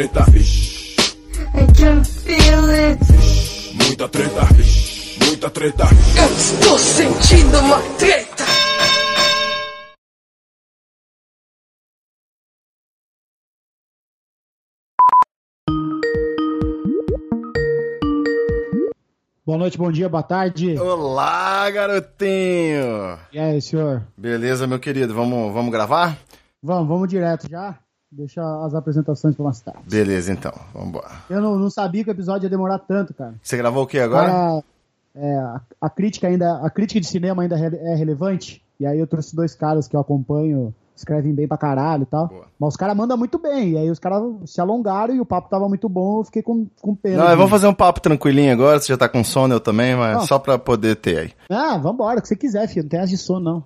treta, I can feel it. muita treta, muita treta. Eu estou sentindo uma treta. Boa noite, bom dia, boa tarde. Olá, garotinho! E aí, senhor? Beleza, meu querido? Vamos, vamos gravar? Vamos, vamos direto já? Deixa as apresentações pra mais tarde. Beleza, então. Vamos embora. Eu não, não sabia que o episódio ia demorar tanto, cara. Você gravou o que agora? Cara, é, a, a crítica ainda, a crítica de cinema ainda re- é relevante. E aí eu trouxe dois caras que eu acompanho, escrevem bem pra caralho e tal. Boa. Mas os caras mandam muito bem. E aí os caras se alongaram e o papo tava muito bom, eu fiquei com, com pena. Não, vamos fazer um papo tranquilinho agora. Você já tá com sono, eu também, mas Não. só pra poder ter aí. Ah, vambora, o que você quiser, filho. Não tem as de sono, não.